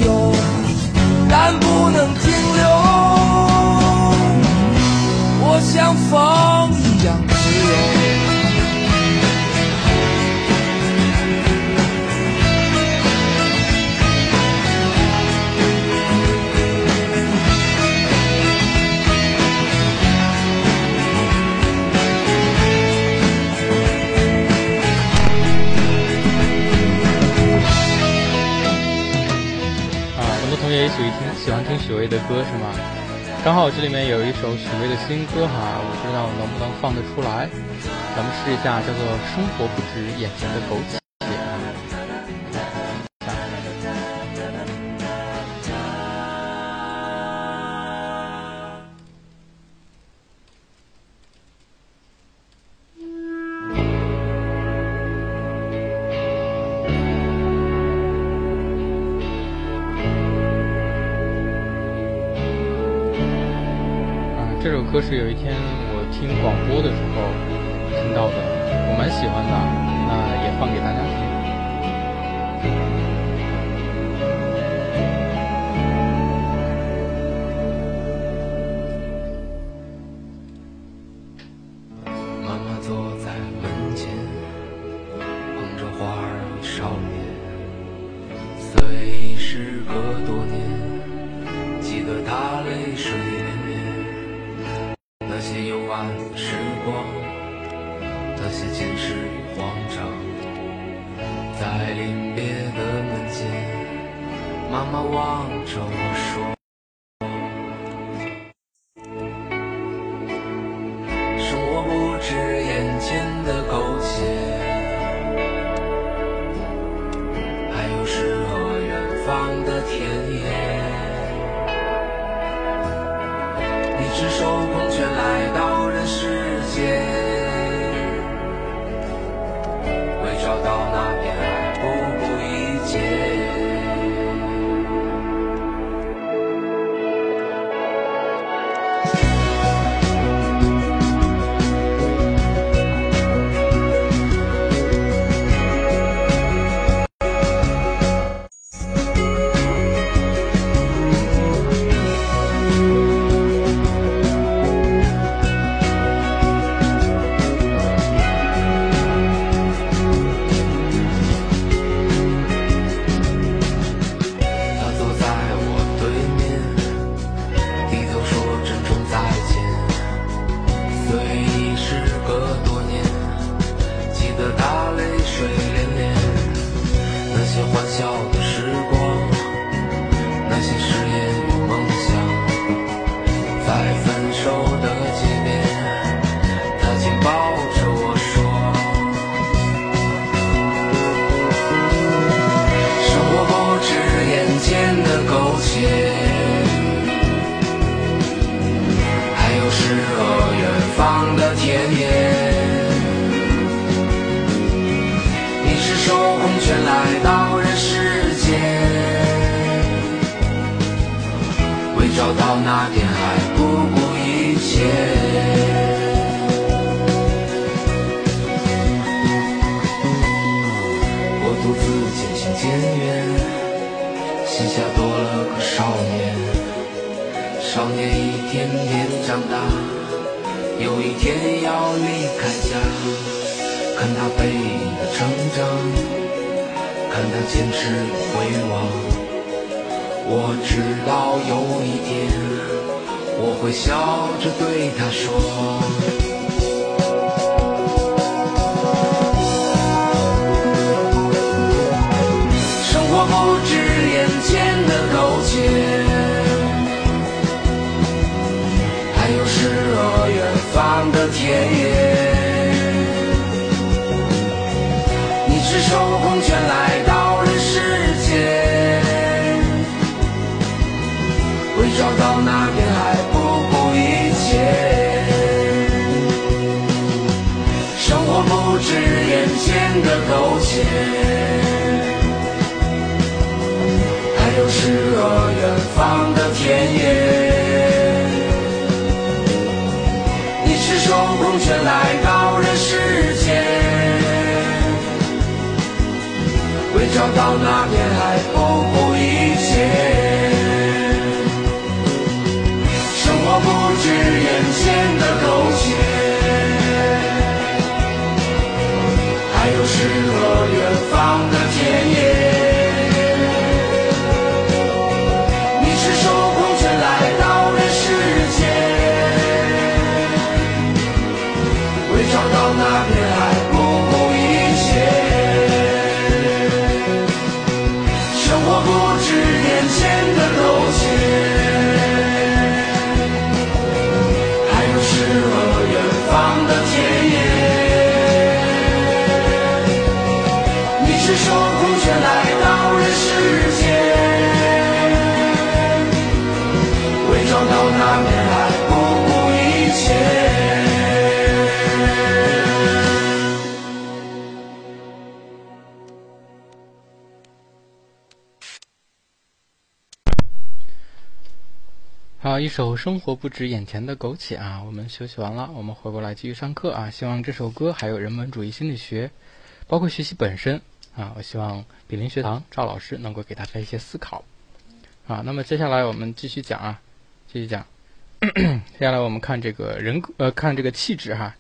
有但不能停留。我想放喜欢听许巍的歌是吗刚好这里面有一首许巍的新歌哈，我不知道能不能放得出来，咱们试一下，叫做《生活不止眼前的苟且》。生活不止眼前的苟且》啊，我们休息完了，我们回过来继续上课啊。希望这首歌还有人文主义心理学，包括学习本身啊，我希望比邻学堂赵老师能够给大家一些思考啊。那么接下来我们继续讲啊，继续讲。接下来我们看这个人格呃，看这个气质哈。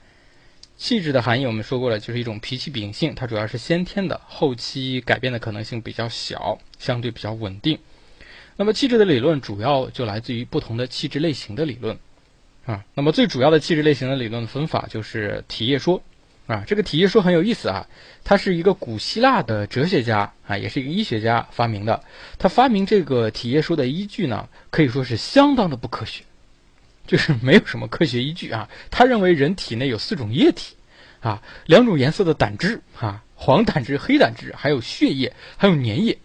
气质的含义我们说过了，就是一种脾气秉性，它主要是先天的，后期改变的可能性比较小，相对比较稳定。那么气质的理论主要就来自于不同的气质类型的理论啊。那么最主要的气质类型的理论的分法就是体液说啊。这个体液说很有意思啊，它是一个古希腊的哲学家啊，也是一个医学家发明的。他发明这个体液说的依据呢，可以说是相当的不科学。就是没有什么科学依据啊！他认为人体内有四种液体，啊，两种颜色的胆汁，啊，黄胆汁、黑胆汁，还有血液，还有粘液，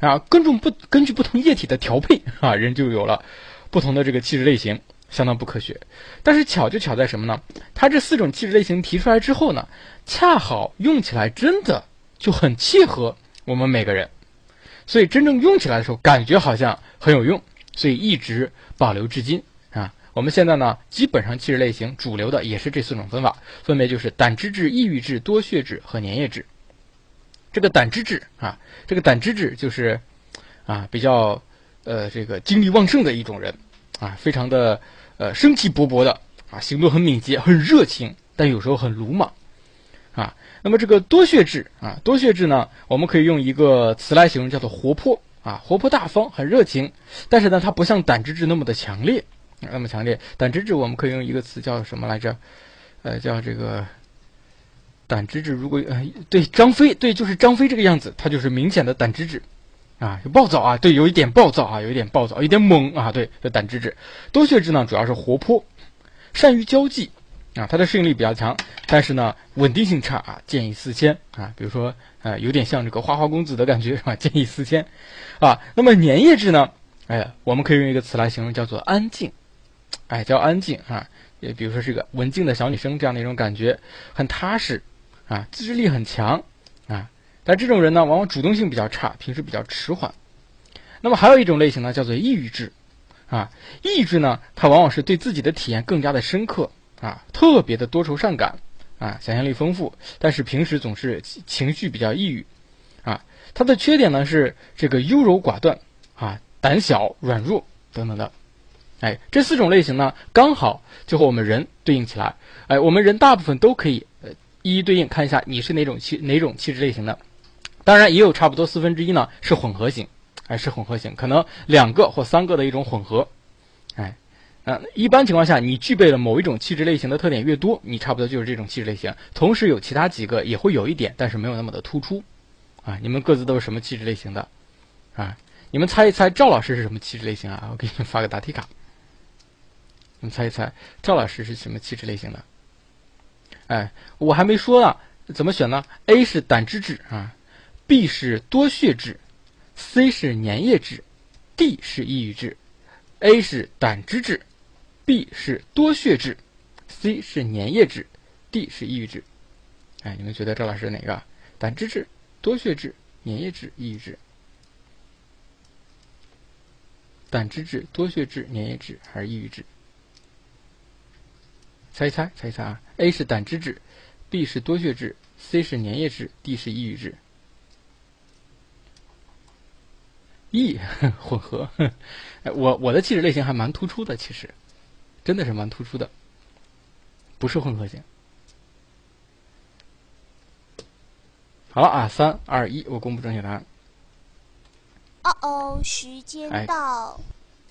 啊，根据不根据不同液体的调配，啊，人就有了不同的这个气质类型，相当不科学。但是巧就巧在什么呢？他这四种气质类型提出来之后呢，恰好用起来真的就很契合我们每个人，所以真正用起来的时候，感觉好像很有用，所以一直保留至今啊。我们现在呢，基本上气质类型主流的也是这四种分法，分别就是胆汁质、抑郁质、多血质和粘液质。这个胆汁质啊，这个胆汁质就是啊比较呃这个精力旺盛的一种人啊，非常的呃生气勃勃的啊，行动很敏捷、很热情，但有时候很鲁莽啊。那么这个多血质啊，多血质呢，我们可以用一个词来形容，叫做活泼啊，活泼大方，很热情，但是呢，它不像胆汁质那么的强烈。那么强烈，胆汁质我们可以用一个词叫什么来着？呃，叫这个胆汁质。如果呃，对张飞，对，就是张飞这个样子，他就是明显的胆汁质，啊，暴躁啊，对，有一点暴躁啊，有一点暴躁，有点猛啊，对，这胆汁质。多血质呢，主要是活泼，善于交际，啊，他的适应力比较强，但是呢，稳定性差啊，见异思迁啊，比如说呃，有点像这个花花公子的感觉啊，见异思迁，啊，那么粘液质呢，哎，我们可以用一个词来形容，叫做安静。哎，叫安静啊，也比如说是个文静的小女生这样的一种感觉，很踏实啊，自制力很强啊。但这种人呢，往往主动性比较差，平时比较迟缓。那么还有一种类型呢，叫做抑郁质啊。抑郁质呢，他往往是对自己的体验更加的深刻啊，特别的多愁善感啊，想象力丰富，但是平时总是情绪比较抑郁啊。他的缺点呢是这个优柔寡断啊，胆小软弱等等的。哎，这四种类型呢，刚好就和我们人对应起来。哎，我们人大部分都可以一一对应，看一下你是哪种气哪种气质类型的。当然，也有差不多四分之一呢是混合型，哎，是混合型，可能两个或三个的一种混合。哎，嗯，一般情况下，你具备了某一种气质类型的特点越多，你差不多就是这种气质类型。同时有其他几个也会有一点，但是没有那么的突出。啊，你们各自都是什么气质类型的？啊，你们猜一猜赵老师是什么气质类型啊？我给你们发个答题卡。你们猜一猜，赵老师是什么气质类型的？哎，我还没说呢，怎么选呢？A 是胆汁质啊，B 是多血质，C 是粘液质，D 是抑郁质。A 是胆汁质，B 是多血质，C 是粘液质，D 是抑郁质。哎，你们觉得赵老师哪个？胆汁质、多血质、粘液质、抑郁质？胆汁质、多血质、粘液质还是抑郁质？猜一猜，猜一猜啊！A 是胆汁质，B 是多血质，C 是粘液质，D 是抑郁质。E 混合，我我的气质类型还蛮突出的，其实真的是蛮突出的，不是混合型。好了啊，三二一，我公布正确答案。哦哦，时间到。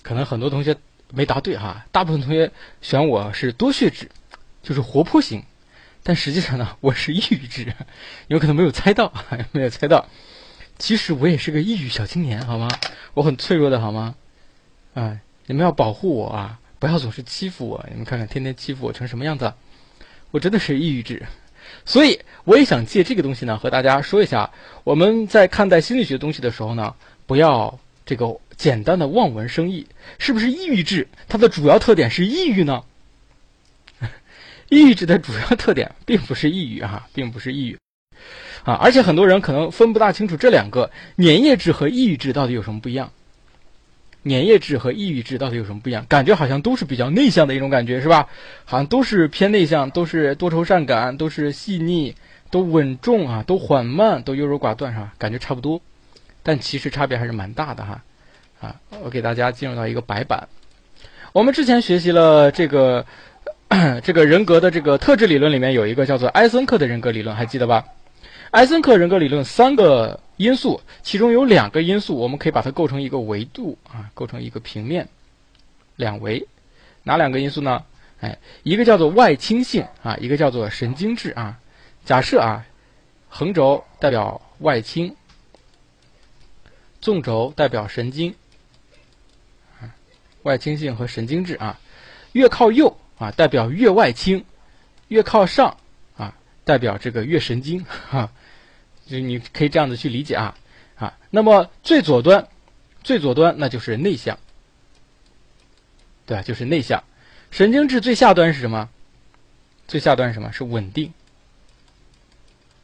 可能很多同学没答对哈，大部分同学选我是多血质。就是活泼型，但实际上呢，我是抑郁质，有可能没有猜到，没有猜到。其实我也是个抑郁小青年，好吗？我很脆弱的，好吗？哎，你们要保护我啊，不要总是欺负我。你们看看，天天欺负我成什么样子？我真的是抑郁质，所以我也想借这个东西呢，和大家说一下，我们在看待心理学东西的时候呢，不要这个简单的望文生义。是不是抑郁质？它的主要特点是抑郁呢？抑郁质的主要特点并不是抑郁啊，并不是抑郁啊，而且很多人可能分不大清楚这两个粘液质和抑郁质到底有什么不一样。粘液质和抑郁质到底有什么不一样？感觉好像都是比较内向的一种感觉，是吧？好像都是偏内向，都是多愁善感，都是细腻，都稳重啊，都缓慢，都优柔寡断，是吧？感觉差不多，但其实差别还是蛮大的哈。啊，我给大家进入到一个白板。我们之前学习了这个 这个人格的这个特质理论里面有一个叫做埃森克的人格理论，还记得吧？埃森克人格理论三个因素，其中有两个因素，我们可以把它构成一个维度啊，构成一个平面，两维。哪两个因素呢？哎，一个叫做外倾性啊，一个叫做神经质啊。假设啊，横轴代表外倾，纵轴代表神经，外倾性和神经质啊，越靠右啊代表越外倾，越靠上啊代表这个越神经哈。就你可以这样子去理解啊，啊，那么最左端，最左端那就是内向，对吧？就是内向，神经质最下端是什么？最下端是什么？是稳定，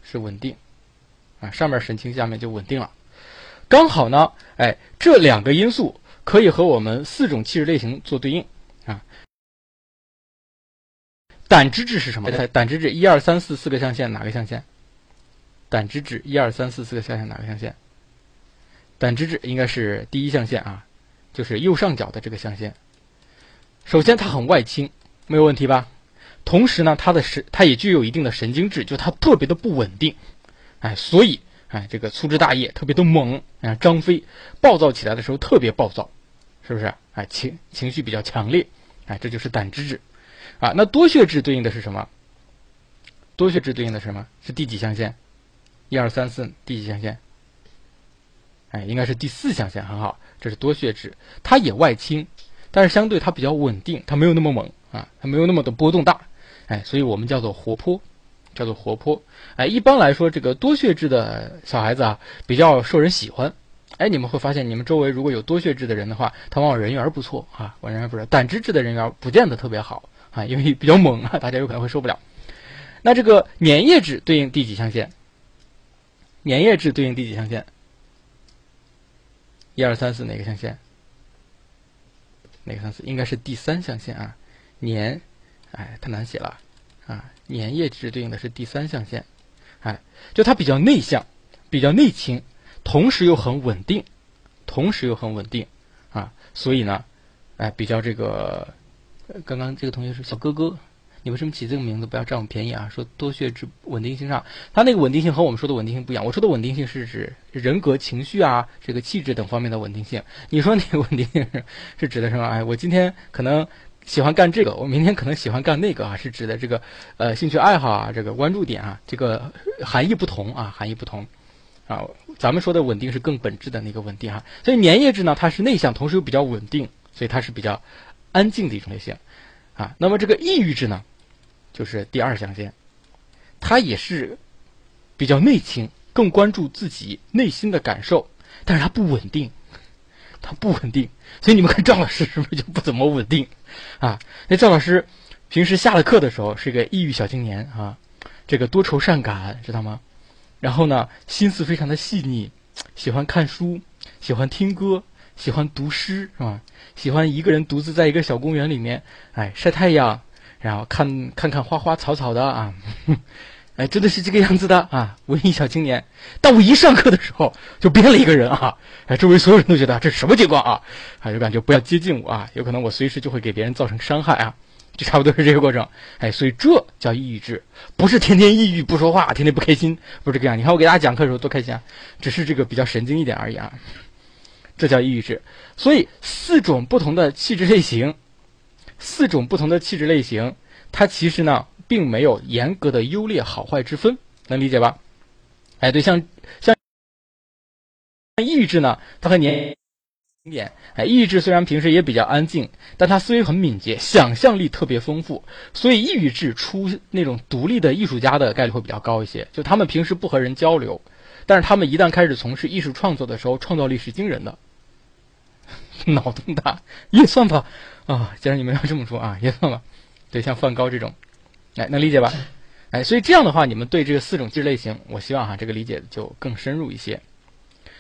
是稳定，啊，上面神经，下面就稳定了。刚好呢，哎，这两个因素可以和我们四种气质类型做对应胆汁质是什么？胆汁质一二三四四个象限，哪个象限？胆汁质一二三四四个象限哪个象限？胆汁质应该是第一象限啊，就是右上角的这个象限。首先它很外倾，没有问题吧？同时呢，它的神它也具有一定的神经质，就它特别的不稳定，哎，所以哎这个粗枝大叶，特别的猛，啊张飞暴躁起来的时候特别暴躁，是不是？哎情情绪比较强烈，哎这就是胆汁质，啊那多血质对应的是什么？多血质对应的是什么？是第几象限？一二三四第几象限？哎，应该是第四象限，很好。这是多血质，它也外倾，但是相对它比较稳定，它没有那么猛啊，它没有那么的波动大。哎，所以我们叫做活泼，叫做活泼。哎，一般来说，这个多血质的小孩子啊，比较受人喜欢。哎，你们会发现，你们周围如果有多血质的人的话，他往往人缘不错啊，往人缘不错。胆汁质的人缘不见得特别好啊，因为比较猛啊，大家有可能会受不了。那这个粘液质对应第几象限？粘液质对应第几象限？一二三四哪个象限？哪个象限？应该是第三象限啊。粘，哎，太难写了啊。粘液质对应的是第三象限，哎，就它比较内向，比较内倾，同时又很稳定，同时又很稳定啊。所以呢，哎，比较这个，刚刚这个同学是小哥哥。你为什么起这个名字？不要占我便宜啊！说多血质稳定性上，它那个稳定性和我们说的稳定性不一样。我说的稳定性是指人格、情绪啊，这个气质等方面的稳定性。你说那个稳定性是指的什么？哎，我今天可能喜欢干这个，我明天可能喜欢干那个啊，是指的这个呃兴趣爱好啊，这个关注点啊，这个含义不同啊，含义不同啊。咱们说的稳定是更本质的那个稳定哈。所以粘液质呢，它是内向，同时又比较稳定，所以它是比较安静的一种类型啊。那么这个抑郁质呢？就是第二象限，他也是比较内倾，更关注自己内心的感受，但是他不稳定，他不稳定，所以你们看赵老师是不是就不怎么稳定啊？那赵老师平时下了课的时候是一个抑郁小青年啊，这个多愁善感，知道吗？然后呢，心思非常的细腻，喜欢看书，喜欢听歌，喜欢读诗，是吧？喜欢一个人独自在一个小公园里面，哎，晒太阳。然后看看看花花草草的啊，哎，真的是这个样子的啊，文艺小青年。但我一上课的时候就变了一个人啊，哎，周围所有人都觉得这是什么情况啊？啊，就感觉不要接近我啊，有可能我随时就会给别人造成伤害啊，就差不多是这个过程。哎，所以这叫抑郁质，不是天天抑郁不说话，天天不开心，不是这个样。你看我给大家讲课的时候多开心啊，只是这个比较神经一点而已啊，这叫抑郁质。所以四种不同的气质类型。四种不同的气质类型，它其实呢并没有严格的优劣好坏之分，能理解吧？哎，对，像像抑郁质呢，它和年点，哎，抑郁质虽然平时也比较安静，但它思维很敏捷，想象力特别丰富，所以抑郁质出那种独立的艺术家的概率会比较高一些。就他们平时不和人交流，但是他们一旦开始从事艺术创作的时候，创造力是惊人的，脑洞大，也算吧。啊，既然你们要这么说啊，也算吧。对，像梵高这种，哎，能理解吧？哎，所以这样的话，你们对这个四种质类型，我希望哈，这个理解就更深入一些。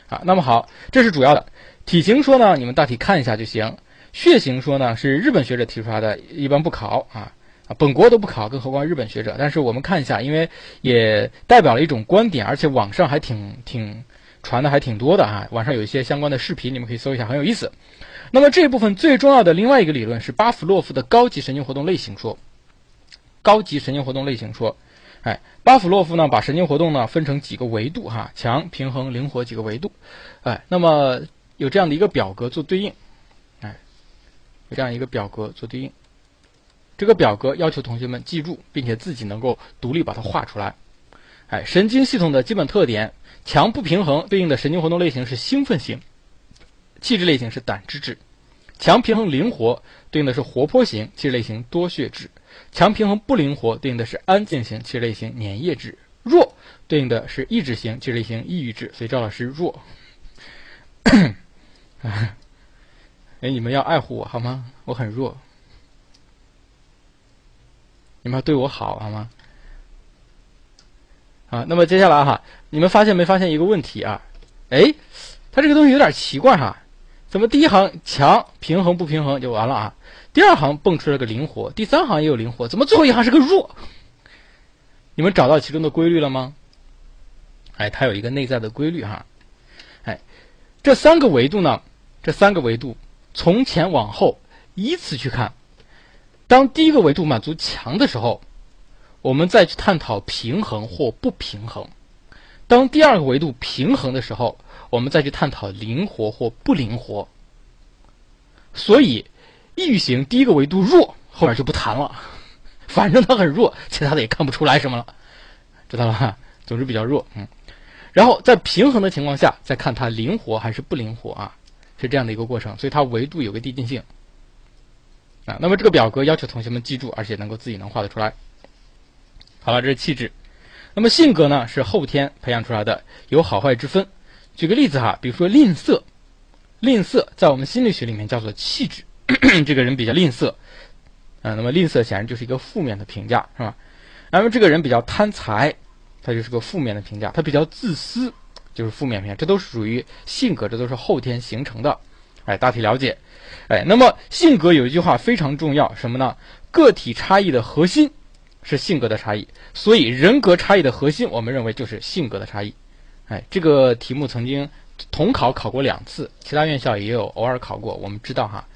啊。那么好，这是主要的体型说呢，你们大体看一下就行。血型说呢，是日本学者提出来的，一般不考啊啊，本国都不考，更何况日本学者。但是我们看一下，因为也代表了一种观点，而且网上还挺挺传的还挺多的啊。网上有一些相关的视频，你们可以搜一下，很有意思。那么这部分最重要的另外一个理论是巴甫洛夫的高级神经活动类型说。高级神经活动类型说，哎，巴甫洛夫呢把神经活动呢分成几个维度哈，强、平衡、灵活几个维度，哎，那么有这样的一个表格做对应，哎，有这样一个表格做对应，这个表格要求同学们记住，并且自己能够独立把它画出来，哎，神经系统的基本特点，强不平衡对应的神经活动类型是兴奋型，气质类型是胆汁质，强平衡灵活对应的是活泼型，气质类型多血质。强平衡不灵活对应的是安静型气质类型粘液质，弱对应的是抑制型气质类型抑郁质。所以赵老师弱。哎，你们要爱护我好吗？我很弱，你们要对我好好吗？啊，那么接下来哈，你们发现没发现一个问题啊？哎，它这个东西有点奇怪哈，怎么第一行强平衡不平衡就完了啊？第二行蹦出来个灵活，第三行也有灵活，怎么最后一行是个弱？你们找到其中的规律了吗？哎，它有一个内在的规律哈。哎，这三个维度呢，这三个维度从前往后依次去看，当第一个维度满足强的时候，我们再去探讨平衡或不平衡；当第二个维度平衡的时候，我们再去探讨灵活或不灵活。所以。抑郁型第一个维度弱，后面就不谈了，反正它很弱，其他的也看不出来什么了，知道了吧？总之比较弱，嗯。然后在平衡的情况下，再看它灵活还是不灵活啊，是这样的一个过程。所以它维度有个递进性啊。那么这个表格要求同学们记住，而且能够自己能画得出来。好了，这是气质。那么性格呢，是后天培养出来的，有好坏之分。举个例子哈，比如说吝啬，吝啬在我们心理学里面叫做气质。这个人比较吝啬，啊，那么吝啬显然就是一个负面的评价，是吧？那么这个人比较贪财，他就是个负面的评价。他比较自私，就是负面评价。这都是属于性格，这都是后天形成的。哎，大体了解。哎，那么性格有一句话非常重要，什么呢？个体差异的核心是性格的差异，所以人格差异的核心，我们认为就是性格的差异。哎，这个题目曾经统考考过两次，其他院校也有偶尔考过。我们知道哈。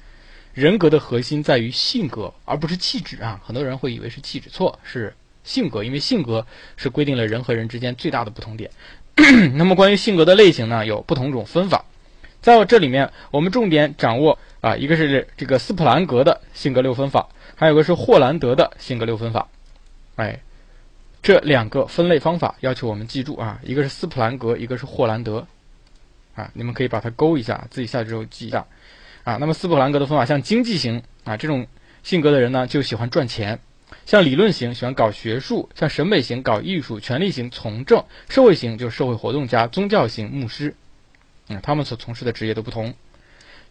人格的核心在于性格，而不是气质啊！很多人会以为是气质，错，是性格，因为性格是规定了人和人之间最大的不同点。那么关于性格的类型呢，有不同种分法，在这里面我们重点掌握啊，一个是这个斯普兰格的性格六分法，还有个是霍兰德的性格六分法。哎，这两个分类方法要求我们记住啊，一个是斯普兰格，一个是霍兰德啊，你们可以把它勾一下，自己下去之后记一下。啊，那么斯普兰格的方法，像经济型啊这种性格的人呢，就喜欢赚钱；像理论型喜欢搞学术；像审美型搞艺术；权力型从政；社会型就是社会活动家；宗教型牧师。嗯，他们所从事的职业都不同。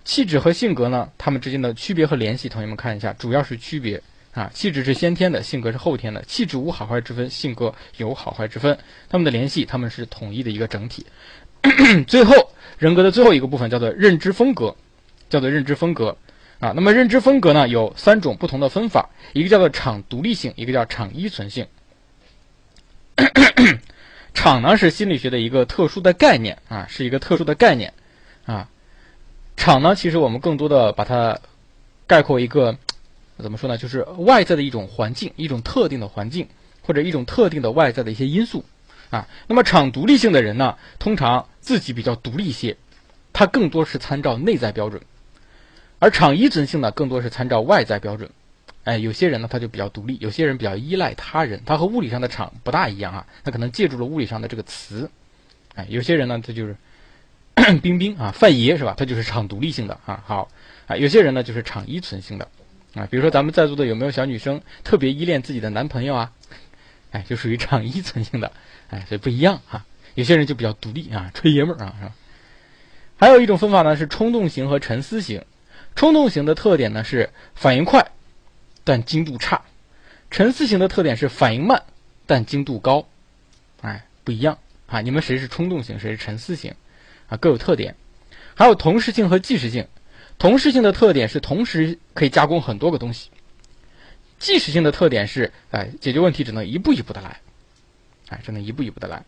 气质和性格呢，他们之间的区别和联系，同学们看一下，主要是区别啊。气质是先天的，性格是后天的。气质无好坏之分，性格有好坏之分。他们的联系，他们是统一的一个整体。最后，人格的最后一个部分叫做认知风格。叫做认知风格，啊，那么认知风格呢有三种不同的分法，一个叫做场独立性，一个叫场依存性。场呢是心理学的一个特殊的概念啊，是一个特殊的概念啊。场呢其实我们更多的把它概括一个怎么说呢，就是外在的一种环境，一种特定的环境或者一种特定的外在的一些因素啊。那么场独立性的人呢，通常自己比较独立一些，他更多是参照内在标准。而场依存性呢，更多是参照外在标准。哎，有些人呢，他就比较独立；有些人比较依赖他人，他和物理上的场不大一样啊。他可能借助了物理上的这个词。哎，有些人呢，他就是 冰冰啊，范爷是吧？他就是场独立性的啊。好啊，有些人呢，就是场依存性的啊。比如说咱们在座的有没有小女生特别依恋自己的男朋友啊？哎，就属于场依存性的。哎，所以不一样哈。有些人就比较独立啊，吹爷们儿啊，是吧？还有一种分法呢，是冲动型和沉思型。冲动型的特点呢是反应快，但精度差；沉思型的特点是反应慢，但精度高。哎，不一样啊！你们谁是冲动型，谁是沉思型？啊，各有特点。还有同时性和即时性。同时性的特点是同时可以加工很多个东西。即时性的特点是，哎，解决问题只能一步一步的来，哎，只能一步一步的来。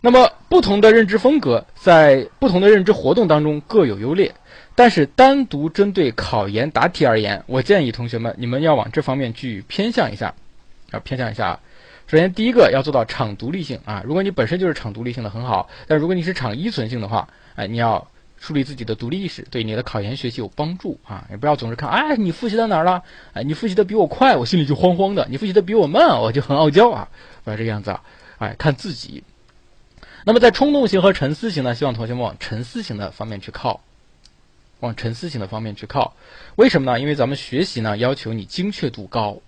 那么，不同的认知风格在不同的认知活动当中各有优劣，但是单独针对考研答题而言，我建议同学们你们要往这方面去偏向一下，要偏向一下。首先，第一个要做到场独立性啊，如果你本身就是场独立性的很好，但如果你是场依存性的话，哎，你要树立自己的独立意识，对你的考研学习有帮助啊。也不要总是看，哎，你复习到哪儿了？哎，你复习的比我快，我心里就慌慌的；你复习的比我慢，我就很傲娇啊，不要这个样子啊，哎，看自己。那么在冲动型和沉思型呢？希望同学们往沉思型的方面去靠，往沉思型的方面去靠。为什么呢？因为咱们学习呢要求你精确度高，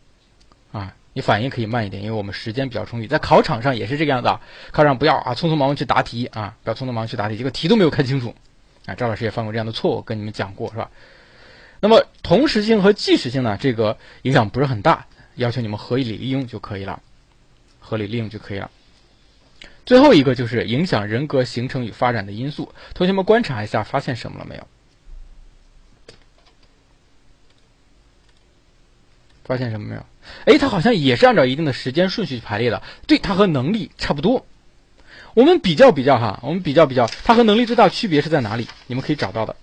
啊，你反应可以慢一点，因为我们时间比较充裕。在考场上也是这个样子，考场不要啊匆匆忙忙去答题啊，不要匆匆忙忙去答题，结果题都没有看清楚。啊，赵老师也犯过这样的错误，跟你们讲过是吧？那么同时性和即时性呢？这个影响不是很大，要求你们合理利用就可以了，合理利用就可以了。最后一个就是影响人格形成与发展的因素。同学们观察一下，发现什么了没有？发现什么没有？哎，它好像也是按照一定的时间顺序排列的。对，它和能力差不多。我们比较比较哈，我们比较比较，它和能力最大区别是在哪里？你们可以找到的，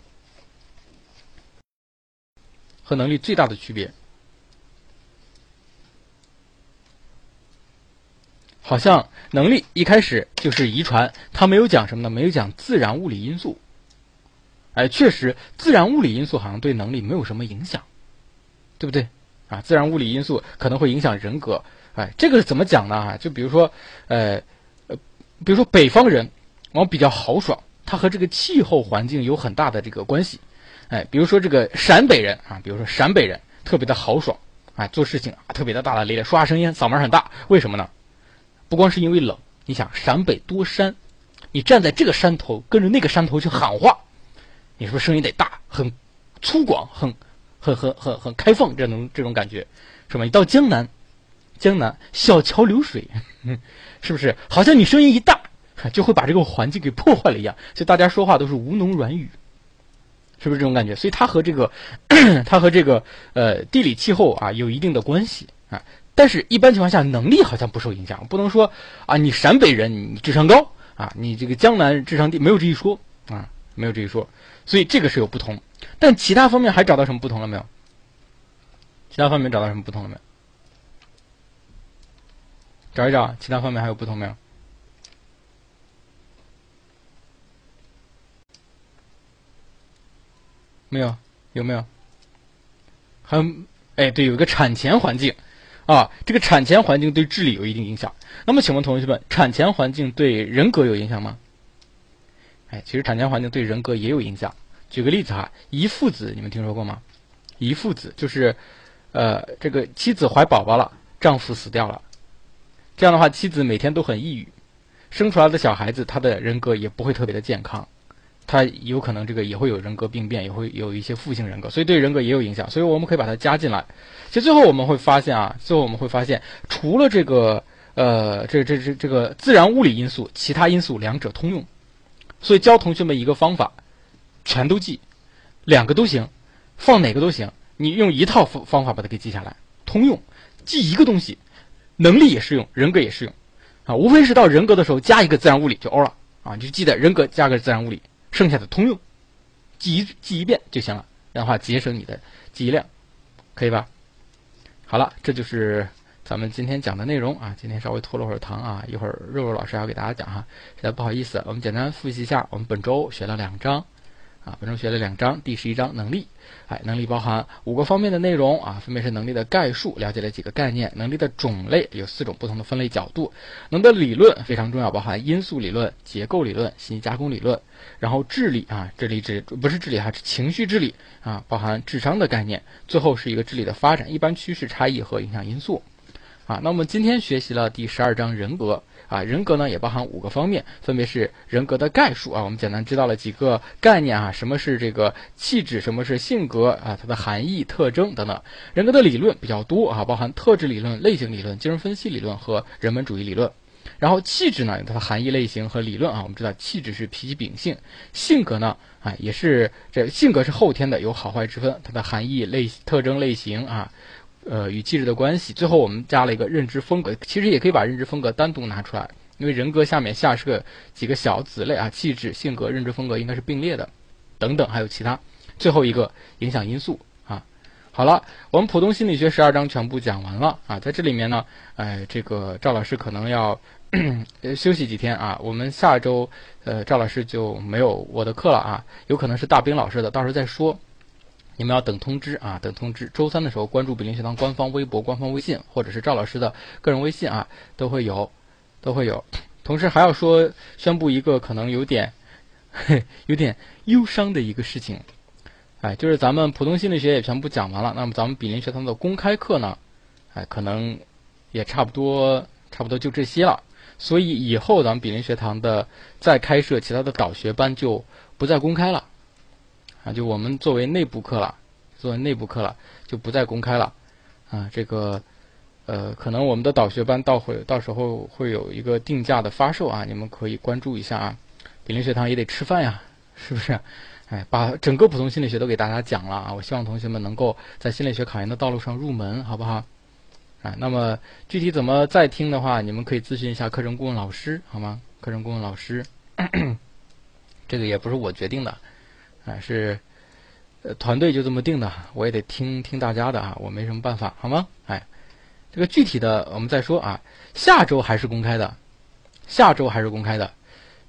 和能力最大的区别。好像能力一开始就是遗传，他没有讲什么呢？没有讲自然物理因素。哎，确实，自然物理因素好像对能力没有什么影响，对不对？啊，自然物理因素可能会影响人格。哎，这个是怎么讲呢？哈就比如说，呃，呃，比如说北方人，往比较豪爽，他和这个气候环境有很大的这个关系。哎，比如说这个陕北人啊，比如说陕北人特别的豪爽，哎，做事情啊特别的大大咧咧，说话声音嗓门很大，为什么呢？不光是因为冷，你想陕北多山，你站在这个山头，跟着那个山头去喊话，你是不是声音得大，很粗犷，很很很很很开放，这种这种感觉，是吧？你到江南，江南小桥流水，是不是？好像你声音一大，就会把这个环境给破坏了一样，所以大家说话都是吴侬软语，是不是这种感觉？所以它和这个，它和这个呃地理气候啊有一定的关系啊。但是，一般情况下，能力好像不受影响。不能说啊，你陕北人你智商高啊，你这个江南智商低，没有这一说啊，没有这一说。所以这个是有不同。但其他方面还找到什么不同了没有？其他方面找到什么不同了没有？找一找，其他方面还有不同没有？没有？有没有？还有？哎，对，有一个产前环境。啊，这个产前环境对智力有一定影响。那么，请问同学们，产前环境对人格有影响吗？哎，其实产前环境对人格也有影响。举个例子哈，遗腹子，你们听说过吗？遗腹子就是，呃，这个妻子怀宝宝了，丈夫死掉了，这样的话，妻子每天都很抑郁，生出来的小孩子他的人格也不会特别的健康。他有可能这个也会有人格病变，也会有一些负性人格，所以对人格也有影响。所以我们可以把它加进来。其实最后我们会发现啊，最后我们会发现，除了这个呃这这这这个自然物理因素，其他因素两者通用。所以教同学们一个方法，全都记，两个都行，放哪个都行。你用一套方方法把它给记下来，通用，记一个东西，能力也适用，人格也适用，啊，无非是到人格的时候加一个自然物理就 O 了啊，你就记得人格加个自然物理。剩下的通用，记一记一遍就行了，这样的话节省你的记忆量，可以吧？好了，这就是咱们今天讲的内容啊。今天稍微拖了会儿堂啊，一会儿肉肉老师要给大家讲哈，实在不好意思。我们简单复习一下，我们本周学了两章。啊，本周学了两章，第十一章能力，哎，能力包含五个方面的内容啊，分别是能力的概述，了解了几个概念，能力的种类有四种不同的分类角度，能的理论非常重要，包含因素理论、结构理论、信息加工理论，然后智力啊，智力智不是智力哈，是情绪智力啊，包含智商的概念，最后是一个智力的发展，一般趋势差异和影响因素，啊，那我们今天学习了第十二章人格。啊，人格呢也包含五个方面，分别是人格的概述啊，我们简单知道了几个概念啊，什么是这个气质，什么是性格啊，它的含义、特征等等。人格的理论比较多啊，包含特质理论、类型理论、精神分析理论和人本主义理论。然后气质呢，它的含义类型和理论啊。我们知道气质是脾气秉性，性格呢，啊也是这性格是后天的，有好坏之分。它的含义类特征类型啊，呃与气质的关系。最后我们加了一个认知风格，其实也可以把认知风格单独拿出来，因为人格下面下设几个小子类啊，气质、性格、认知风格应该是并列的，等等还有其他。最后一个影响因素啊。好了，我们普通心理学十二章全部讲完了啊，在这里面呢，哎，这个赵老师可能要 休息几天啊，我们下周呃赵老师就没有我的课了啊，有可能是大兵老师的，到时候再说，你们要等通知啊，等通知，周三的时候关注比林学堂官方微博、官方微信，或者是赵老师的个人微信啊，都会有，都会有。同时还要说宣布一个可能有点嘿 有点忧伤的一个事情。哎，就是咱们普通心理学也全部讲完了，那么咱们比邻学堂的公开课呢，哎，可能也差不多，差不多就这些了。所以以后咱们比邻学堂的再开设其他的导学班就不再公开了，啊，就我们作为内部课了，作为内部课了，就不再公开了。啊，这个呃，可能我们的导学班到会到时候会有一个定价的发售啊，你们可以关注一下啊。比邻学堂也得吃饭呀，是不是？哎，把整个普通心理学都给大家讲了啊！我希望同学们能够在心理学考研的道路上入门，好不好？啊，那么具体怎么再听的话，你们可以咨询一下课程顾问老师，好吗？课程顾问老师，这个也不是我决定的，啊，是呃团队就这么定的，我也得听听大家的啊，我没什么办法，好吗？哎，这个具体的我们再说啊，下周还是公开的，下周还是公开的，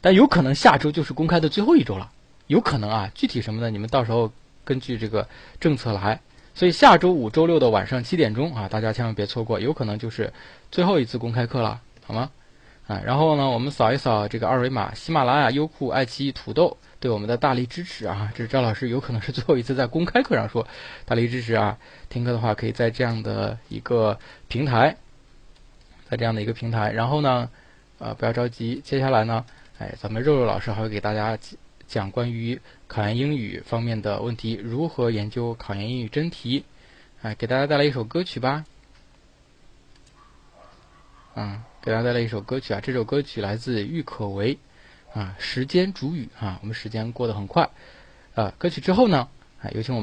但有可能下周就是公开的最后一周了。有可能啊，具体什么的，你们到时候根据这个政策来。所以下周五、周六的晚上七点钟啊，大家千万别错过，有可能就是最后一次公开课了，好吗？啊，然后呢，我们扫一扫这个二维码，喜马拉雅、优酷、爱奇艺、土豆对我们的大力支持啊！这是赵老师有可能是最后一次在公开课上说大力支持啊。听课的话，可以在这样的一个平台，在这样的一个平台。然后呢，呃，不要着急，接下来呢，哎，咱们肉肉老师还会给大家。讲关于考研英语方面的问题，如何研究考研英语真题？哎，给大家带来一首歌曲吧。嗯，给大家带来一首歌曲啊，这首歌曲来自郁可唯，啊，时间主语啊，我们时间过得很快，啊，歌曲之后呢，啊，有请我们。